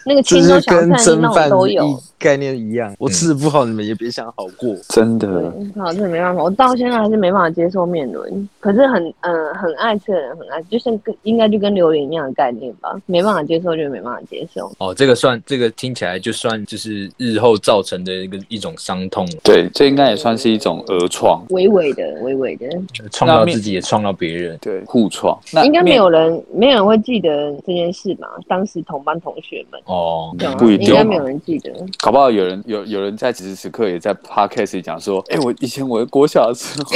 那个青州小菜那种都有。概念一样。我吃的不好，你们也别想好过。真的，对，好，真的没办法，我到现在还是没办法接受面轮。可是很，嗯、很爱吃的人很爱，就像跟应该就跟榴莲一样的概念吧，没办法接受就没办法接受。哦，这个算这个听起来就算就是日后造成的一个一种伤痛，对，这应该也算是一种讹创，微微的，微微的，创到自己也创到别人。对，互创。那应该没有人，没有人会记得这件事吧？当时同班同学们，哦，不一定。应该没有人记得。搞不好有人有有人在此时此刻也在 podcast 里讲说，哎、我以前我国小的时候，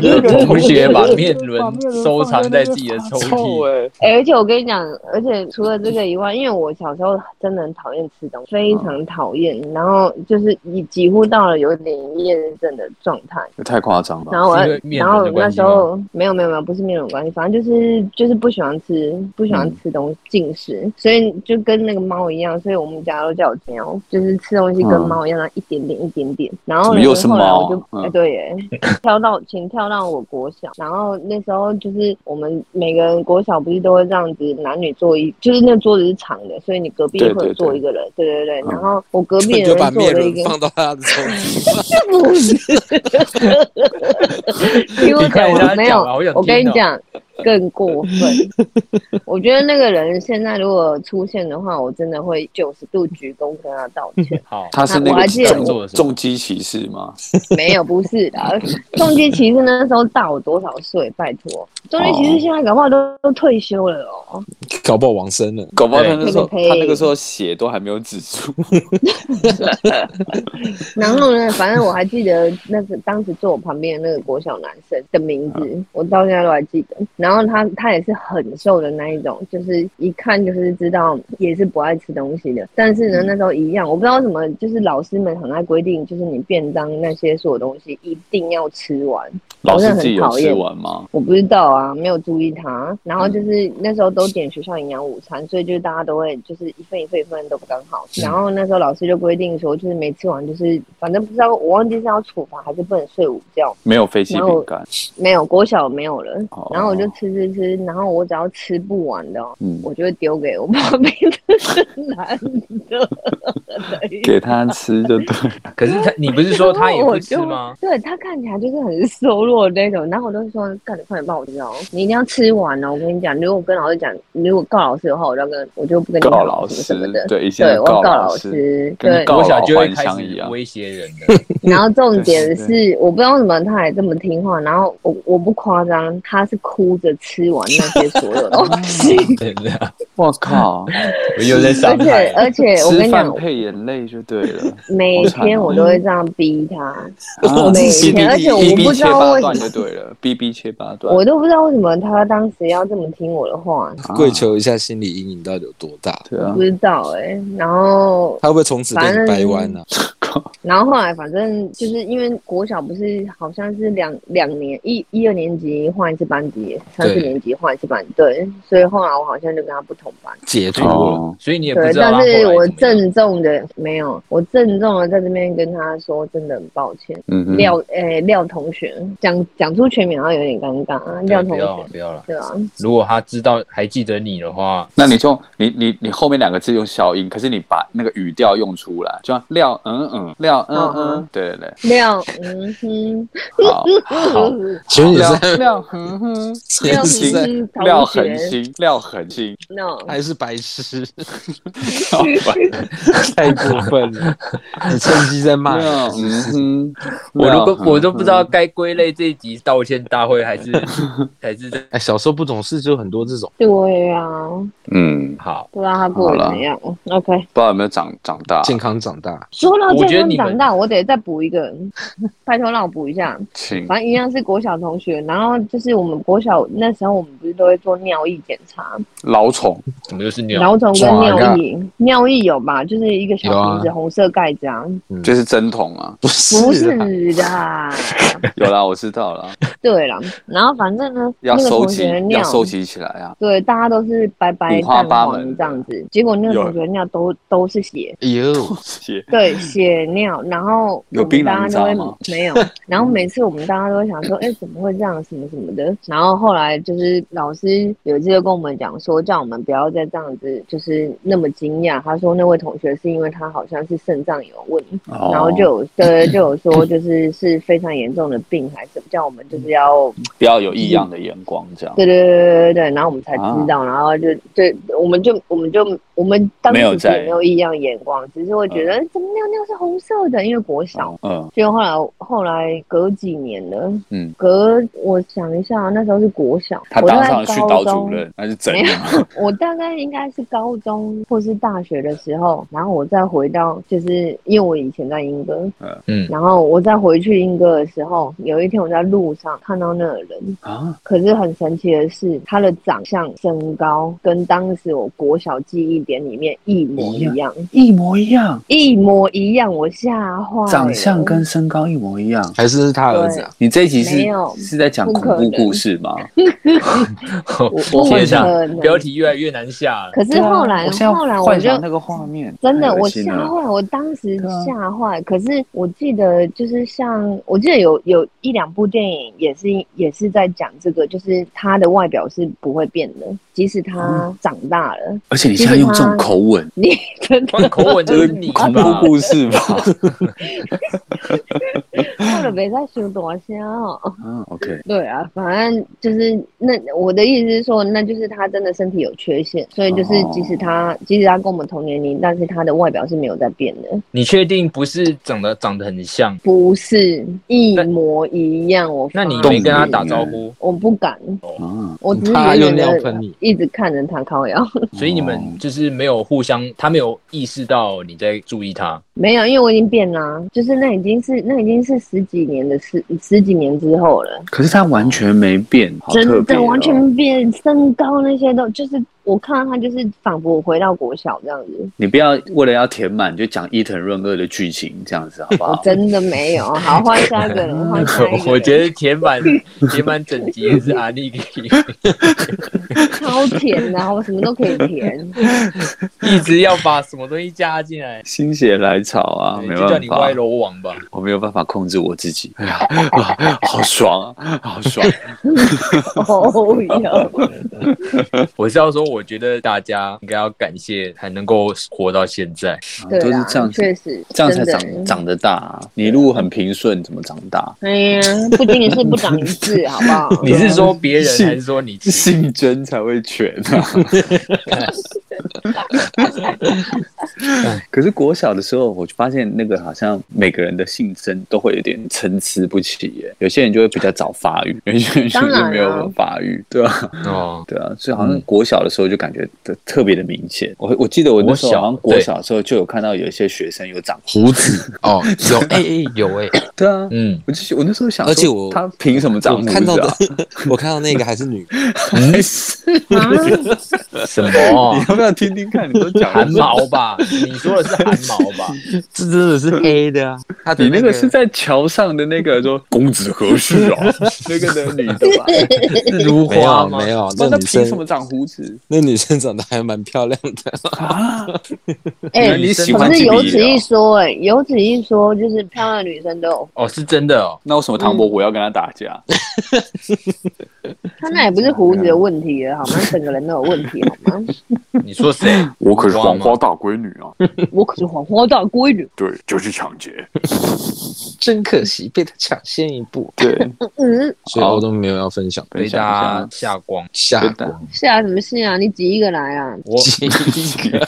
有同学把面轮收藏在自己的抽臭屉，哎、哎而且我跟你讲，而且除了这个以外，因为我小时候真的很讨厌吃东西，非常讨厌，然后就是你几乎到了有点厌症的状态。也太夸张了。然后我然后那时候没有没有没有，不是面容关系，反正就是就是不喜欢吃，不喜欢吃东西进食，所以就跟那个猫一样，所以我们家都叫我喵，就是吃东西跟猫一样，一点点一点点。然后呢怎么又是后来猫我就嗯哎对耶，跳到请跳到我国小，然后那时候就是我们每个人国小不是都会这样子男女坐一，就是那桌子是长的，所以你隔壁会坐一个人，对对对。嗯然后我隔壁的人坐了一个。放到他的抽屉。不是，听我讲，你看人家我没有我跟你讲，更过分。我觉得那个人现在如果出现的话，我真的会九十度鞠躬跟他道歉。好，他是那个重击骑士吗？没有，不是的，重击骑士那时候大我多少岁？拜托，重击骑士现在搞不好都都退休了哦。搞不好王生了。搞不好他那时候他那个时候血都还没有止住。然后呢，反正我还记得那个当时坐我旁边的那个国小男生的名字，我到现在都还记得。然后他他也是很瘦的那一种，就是一看就是知道也是不爱吃东西的。但是呢，那时候一样，我不知道为什么，就是老师们很爱规定，就是你便当那些所有东西一定要吃完。老师我真的自己有吃很讨厌完吗？我不知道啊，没有注意他。然后就是那时候都点学校营养午餐，所以就是大家都会就是一份一份一份都不刚好。然后那时候老师就规定说，就是没吃完就是反正不知道我忘记是要处罚还是不能睡午觉。没有飞机然后饼干。没有国小没有了哦，然后我就吃吃吃，然后我只要吃不完的哦、嗯，我就会丢给我旁边的男的。给他吃就对。可是他，你不是说他也不吃吗？对他看起来就是很瘦弱的那种，然后我都说：“干，你快点帮我吃哦，你一定要吃完哦！我跟你讲，如果我跟老师讲，如果告老师的话，我就要跟我就不跟你讲告老师什么的。对一下对，我要告老老师。对，跟告国小就会老开始威胁人的，然后重点是，我不知道为什么他还这么听话，然后我我不夸张，他是哭着吃完那些所有东西，真的，我靠，我又在伤而且。而且我跟你讲，配眼泪就对了。每天我都会这样逼他，啊每天而且我不知道切八段为什么，就对了逼逼切八段。我都不知道为什么他当时要这么听我的话，啊跪求一下，心理阴影到底有多大？对啊不，知道哎、然后他会不会从此被你掰弯呢？然后后来反正就是因为国小不是好像是两两年一一二年级换一次班级，三四年级换一次班，对，所以后来我好像就跟他不同班。解脱了。哦，所以你也不对，知道但是我郑重的没有，我郑重的在这边跟他说，真的很抱歉，嗯哼，廖诶廖同学讲讲出全名好像有点尴尬啊，廖不要了，不要了。对啊，如果他知道还记得你的话，那你就你你你后面两个字用消音，可是你把那个语调用出来，就像廖嗯嗯嗯，廖嗯嗯嗯，对对对，廖 嗯哼，好廖是。在廖哼哼，廖嗯哼廖同学恒星，廖恒星，，no，还是白痴？太过分了！你趁机在骂。人。嗯哼，我都不廖我都不知道哼。该归类这一集道歉大会还是还是这哎，小时候不懂事就很多这种。对呀，嗯，好。不知道他过得怎么样。OK，不知道有没有长长大，健康长大，说到健康长大，我得再补一个，拜托让我补一下。请。反正一样是国小同学，然后就是我们国小那时候，我们不是都会做尿液检查，老虫，怎么又是尿？老虫跟尿液，尿液有吧？就是一个小瓶子，啊红色盖子啊，就是针筒啊，不不是是啊的，有啦，我知道了，对了，然后反正呢，要收集要学的尿，收集起来啊，对，大家都是白白五花淡黄八门这样子，结果那个同学尿都都是血，哎呦，谢对，血尿，然后 我们有槟榔大家都会渣吗没有，然后每次我们大家都会想说，哎、怎么会这样，什么什么的。然后后来就是老师有一次就跟我们讲说，叫我们不要再这样子，就是那么惊讶。他说那位同学是因为他好像是肾脏有问题，哦然后就有对就有说就是是非常严重的病还是什么，叫我们就是要不要有异样的眼光，这样。对对对对对对，然后我们才知啊。道，然后就对，我们就我们就我们当时也没有异样眼光，只是会觉得、诶怎么尿尿是红色的，因为国小。嗯。就后来后来隔几年了，嗯，隔我想一下，那时候是国小，他当上高中主任还是怎样？，我大概应该是高中或是大学的时候，然后我再回到，就是因为我以前在英歌，嗯，然后我再回去英歌的时候，有一天我在路上看到那个人，啊，可是很神奇的是，他的长相、身高跟当时我国小记忆点里面一模一样，一模一样，一模一样，我吓坏了。长相跟身高一模一样。还是他儿子啊？你这一集是没有是在讲恐怖故事吗？我天哪可能标题越来越难下了。可是后来，后来我就幻想那个画面，真的，我吓坏，我当时吓坏。可是我记得，就是像我记得有有一两部电影也是也是在讲这个，就是他的外表是不会变的，即使他长大了。而且你现在用这种口吻，你真的口吻就是是你恐怖？故事吧？后来别再修多些哦。嗯，OK，对啊，反正就是那我的意思是说，那就是他真的身体有缺陷，所以就是哦即使他、即使他跟我们同年龄，但是他的外表是没有在变的，你确定不是长得长得很像？不是一模一样。我那你没跟他打招呼，我不敢，哦，我只是怕用远远的尿喷你一直看着他靠腰，所以你们就是没有互相，他没有意识到你在注意他。没有，因为我已经变啦、就是那已经是那已经是十几年的事，十几年之后了，可是他完全没变，真的完全没变，身高那些都就是我看到他就是仿佛我回到国小这样子，你不要为了要填满就讲伊藤润二的剧情这样子好不我好？真的没有。好，换下一个人，换 下一个。我觉得填满 填满整集也是阿力给超甜的，我什么都可以填。一直要把什么东西加进来，心血来潮啊，没就叫办法你歪，楼王吧。我没有办法控制我自己。哎呀，啊好爽啊，好爽！我是要说，我觉得大家应该要感谢，还能够活到现在。都是这样，子，确实，这样才长长得大啊。你路很平顺，怎么长大？哎呀，不仅仅是不长一智，好不好？你是说别人还是说你？姓真才会全啊！可是国小的时候，我就发现那个好像每个人的性征都会有点参差不齐耶。有些人就会比较早发育，有些人就没有发育，对吧、哦，对啊，所以好像国小的时候就感觉的特别的明显。我我记得我那时候国小好像国小的时候就有看到有一些学生有长胡子 哦，有哎哎有哎，对啊，嗯，我就我那时候想，而且我他凭什么长胡我看到的子啊？，我看到那个还是女，还是啊，什么你要不要听听看？你都讲汗毛吧？你说的是汗毛吧？这真的是黑的啊！他的你那个是在桥上的那个说公子何事啊？那个的女的吧？是如没花没有，那他那女生凭什么长胡子那女生长得还蛮漂亮的，啊？哎、你喜可欢可是有此一哦？说、哎，有此一说，就是漂亮的女生都有，哦，是真的哦。那为什么唐伯虎要跟他打架？她那也不是胡子的问题了，好吗？整个人都有问题，好吗？你说谁？我可是黄花大闺女啊！我可是黄花大闺女。对，就是抢劫。真可惜被他抢先一步，对，嗯，所以我都没有要分享。被大下家下光。下真的光下什么信啊？你挤一个来啊，我挤一个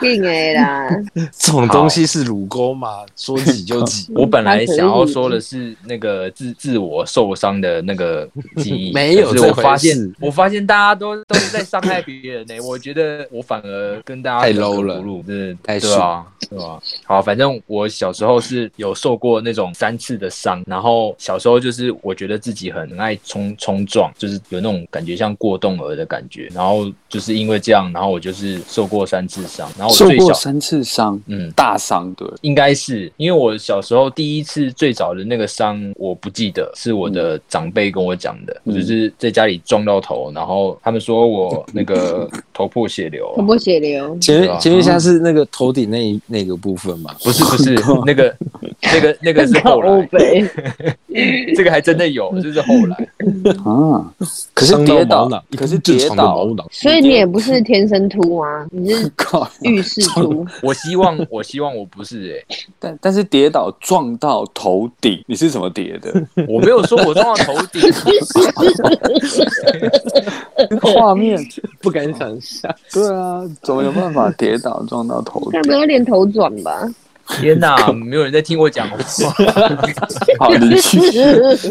硬的啦。这种东西是乳沟吗？说挤就挤，我本来想要说的是那个自自我受伤的那个记忆，没有这回我发现事我发现大家都都是在伤害别人呢、我觉得我反而跟大家太 low 了不入，对太对啊，对吧？好，反正我小时候是有受过那种三次的伤，然后小时候就是我觉得自己很爱冲冲撞，就是有那种感觉像过动儿的感觉，然后就是因为这样，然后我就是受过三次伤，然后我受最小过三次伤，嗯。大伤对。应该是因为我小时候第一次最早的那个伤，我不记得，是我的长辈跟我讲的，嗯。我就是在家里撞到头，然后他们说我那个头破血流头，破血流，请对啊。问请问一下是那个头顶那一那个部分吗？不是不是 那个那个那个是后来，这个还真的有，就是后来。啊，可是跌倒，可是跌倒毛，囊，所以你也不是天生秃啊？你是 靠！浴室秃，我希望我希望我不是 哎、但但是跌倒撞到头顶，你是怎么跌的？我没有说我撞到头顶，画面，不敢想象。对啊，怎么有办法跌倒撞到头顶该？不要练头转吧？天哪，没有人在听我讲话。好，你去，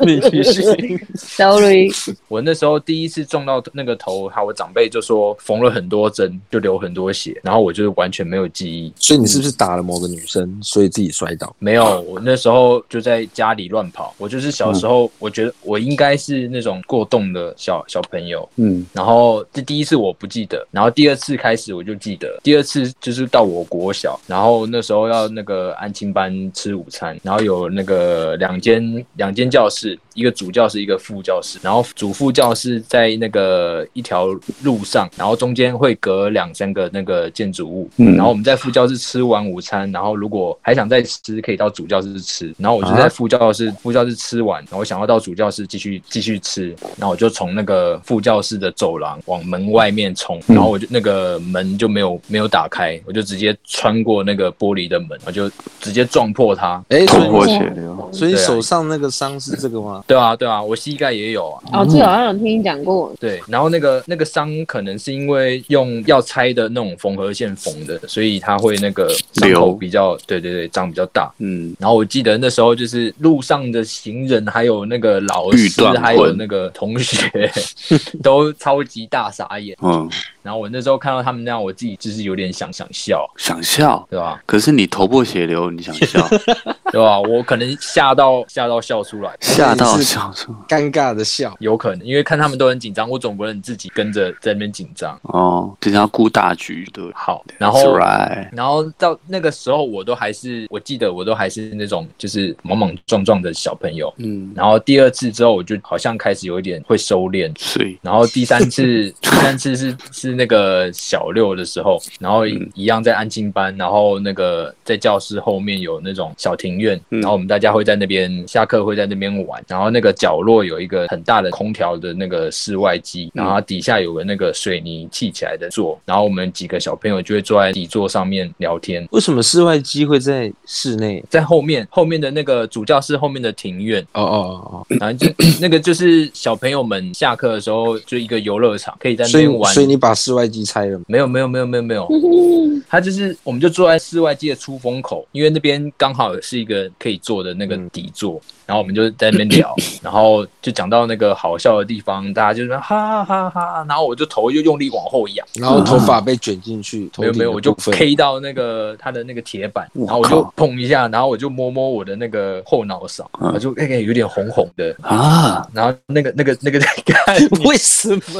你继续。Sorry，我那时候第一次撞到那个头，还有我长辈就说缝了很多针，就流很多血，然后我就是完全没有记忆。所以你是不是打了某个女生，所以自己摔倒？没有，我那时候就在家里乱跑。我就是小时候，我觉得我应该是那种过动的小小朋友。嗯，然后这第一次我不记得，然后第二次开始我就记得。第二次就是到我国小，然后那时候要那个安亲班吃午餐，然后有那个两间两间教室，一个主教室，一个副教室，然后主副教室在那个一条路上，然后中间会隔两三个那个建筑物，嗯。然后我们在副教室吃完午餐，然后如果还想再吃，可以到主教室吃，然后我就在副教室、副教室吃完，然后我想要到主教室继续继续吃，然后我就从那个副教室的走廊往门外面冲，然后我就那个门就没有没有打开，我就直接穿过那个玻璃的门，我就直接撞破它。哎，所头破以血流。所以手上那个伤是这个吗？对啊，对啊，我膝盖也有啊。哦，这好像有听你讲过。对，然后那个那个伤可能是因为用要拆的那种缝合线缝的，所以它会那个伤口流比较，对对对，长比较大。嗯，然后我记得那时候就是路上的行人，还有那个老师，还有那个同学，都超级大傻眼。嗯，然后我那时候看到他们那样，我自己就是有点想想笑，想笑，对吧？可是你头破血流，你想笑，对吧？我可能吓到吓到笑出来，吓到笑出来。尴尬的笑。有可能，因为看他们都很紧张，我总不能自己跟着在那边紧张。哦，只要顾大局，对。好，然后 right，然后到那个时候，我都还是，我记得我都还是那种就是莽莽撞撞的小朋友。嗯，然后第二次之后，我就好像开始有一点会收敛。所以然后第三次，第三次是是那个小六的时候，然后嗯一样在安静班，然后那个在教室后面有那种小庭院，嗯然后我们大家会在那边下课会在那边玩，然后那个角落有一个很大的空调的那个室外机，然后底下有个那个水泥砌起来的座，然后我们几个小朋友就会坐在底座上面聊天。为什么室外机会在室内？在后面后面的那个主教室后面的庭院，哦哦哦哦然后就 那个就是小朋友们下课的时候就一个游乐场，可以在那边玩。所以你把室外机拆了吗？没有没有没有没有没有，他就是我们就坐在室外机的出风口，因为那边刚好是一个可以坐的那个底座，然后我们就在那边聊，然后就讲到那个好笑的地方，大家就说哈哈哈哈，然后我就头就用力往后仰，然后头发被卷进去，没 有没有，我就 K 到那个他的那个铁板，然后我就靠碰一下，然后我就摸摸我的那个后脑勺，嗯我就那个有点红红的，啊，然后那个那个那个看为什么？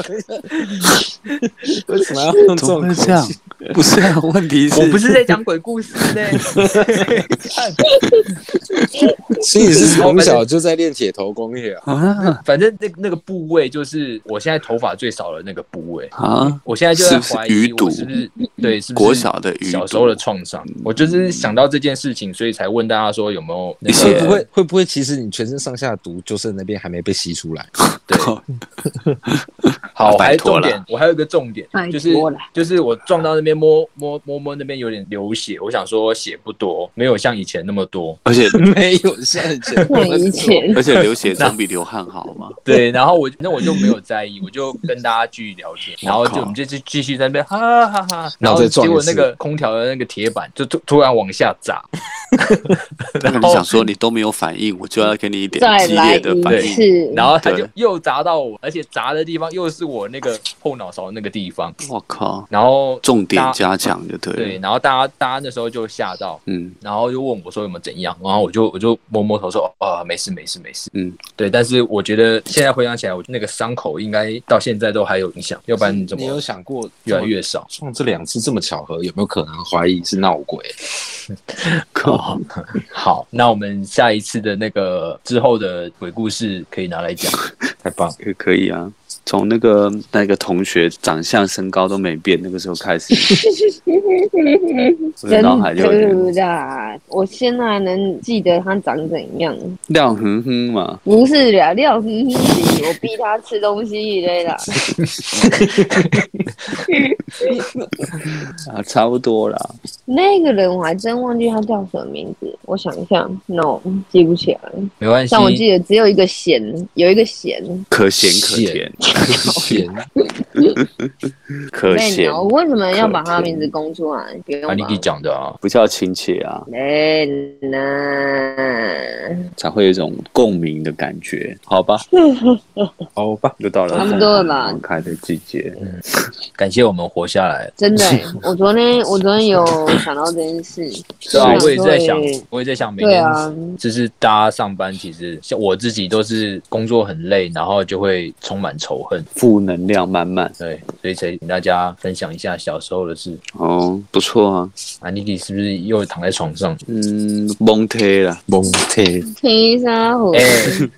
为什么要用这种？不是啊，问题是我不是在讲鬼故事呢，看 所以是从小就在练铁头功也啊？啊反正那那个部位就是我现在头发最少的那个部位。啊，我现在就在怀疑是不是余毒我是不是对是不是国小的小时候的创伤？我就是想到这件事情，所以才问大家说有没有会不会会不会其实你全身上下毒就是那边还没被吸出来？对。好，还有重点，我还有一个重点，就是就是我撞到那边边摸摸摸摸那边有点流血，我想说血不多，没有像以前那么多。而且 没有像以前像 以前。而且流血总比流汗好嘛。对，然后我那我就没有在意，我就跟大家继续聊天，然后就我们就继继续在那边哈哈哈，然然后后结果那个空调的那个铁板就突突然往下砸，那你想说你都没有反应，我就要给你一点激烈的反应。次，然后他就又砸到我，而且砸的地方又是我那个后脑勺那个地方，我靠，然后重点大加强就对了。对，然后大家大家那时候就吓到，嗯然后就问我说有没有怎样，然后我就我就摸摸头说啊没事没事没事，嗯，对，但是我觉得现在回想起来，我那个伤口应该到现在都还有影响，要不然你怎么你有想过越来越少？撞这两次这么巧合，有没有可能怀疑是闹鬼？好，好，那我们下一次的那个之后的鬼故事可以拿来讲。太棒！也可以啊。从那个那个同学长相身高都没变，那个时候开始，我的真脑海就有点的啦！我现在还能记得他长怎样，亮哼哼嘛。不是啦，廖哼哼是我逼他吃东西的啦。啊，差不多啦。那个人我还真忘记他叫什么名字，我想一下，no 记不起来。没关系但，我记得只有一个咸，有一个咸。可咸可甜，咸可咸我为什么要把他的名字公出来？不用啊，你吧。可以讲的啊。不叫亲切啊，哎那才会有一种共鸣的感觉，好吧？好吧，又到了。差不多了吧。开的季节，感谢我们活下来。真的欸，我昨天我昨天有想到这件事，对啊，我也在想，我也在想，每天对啊，就是大家上班，其实像我自己都是工作很累，然后就会充满仇恨。负能量满满。对，所以才请大家分享一下小时候的事。哦，不错啊，啊，妮迪是不是又躺在床上？嗯，蒙贴了，蒙特天沙虎哎，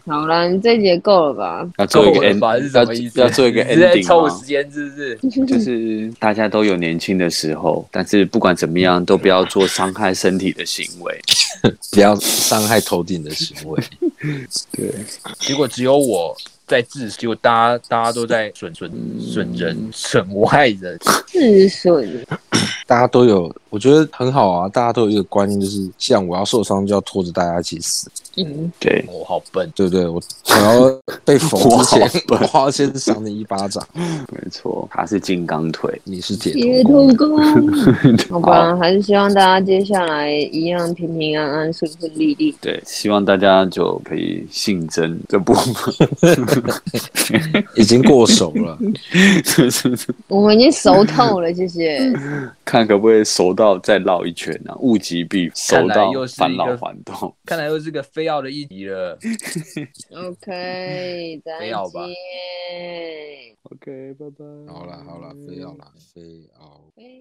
好了，你这一节够了吧？要做一个够了 end，吧？是什么意思？要要做一个你是在 ending 吗凑时？间，是不是？就是大家都有年轻的时候，但是不管怎么样，都不要做伤害身体的行为。不要伤害头顶的行为。对，结果只有我在自，就大家大家都在损损损人、损外人。自损，大家都有，我觉得很好啊。大家都有一个观念，就是像我要受伤，就要拖着大家一起死，嗯，对，我好笨，对不对？我我要被缝之前 我要先赏你一巴掌。没错，他是金刚腿。你是铁铁头功，好吧，还是希望大家接下来一样平平安安、顺顺利利。对，希望大家就可以信真这部分。已经过手了。我们已经熟透了，谢谢。看可不可以熟到再绕一圈呢？物极必熟到返老还童。看来又是个非要的一集了。OK，再非要吧见。OK，拜拜。好了好了，非要了，非要。飞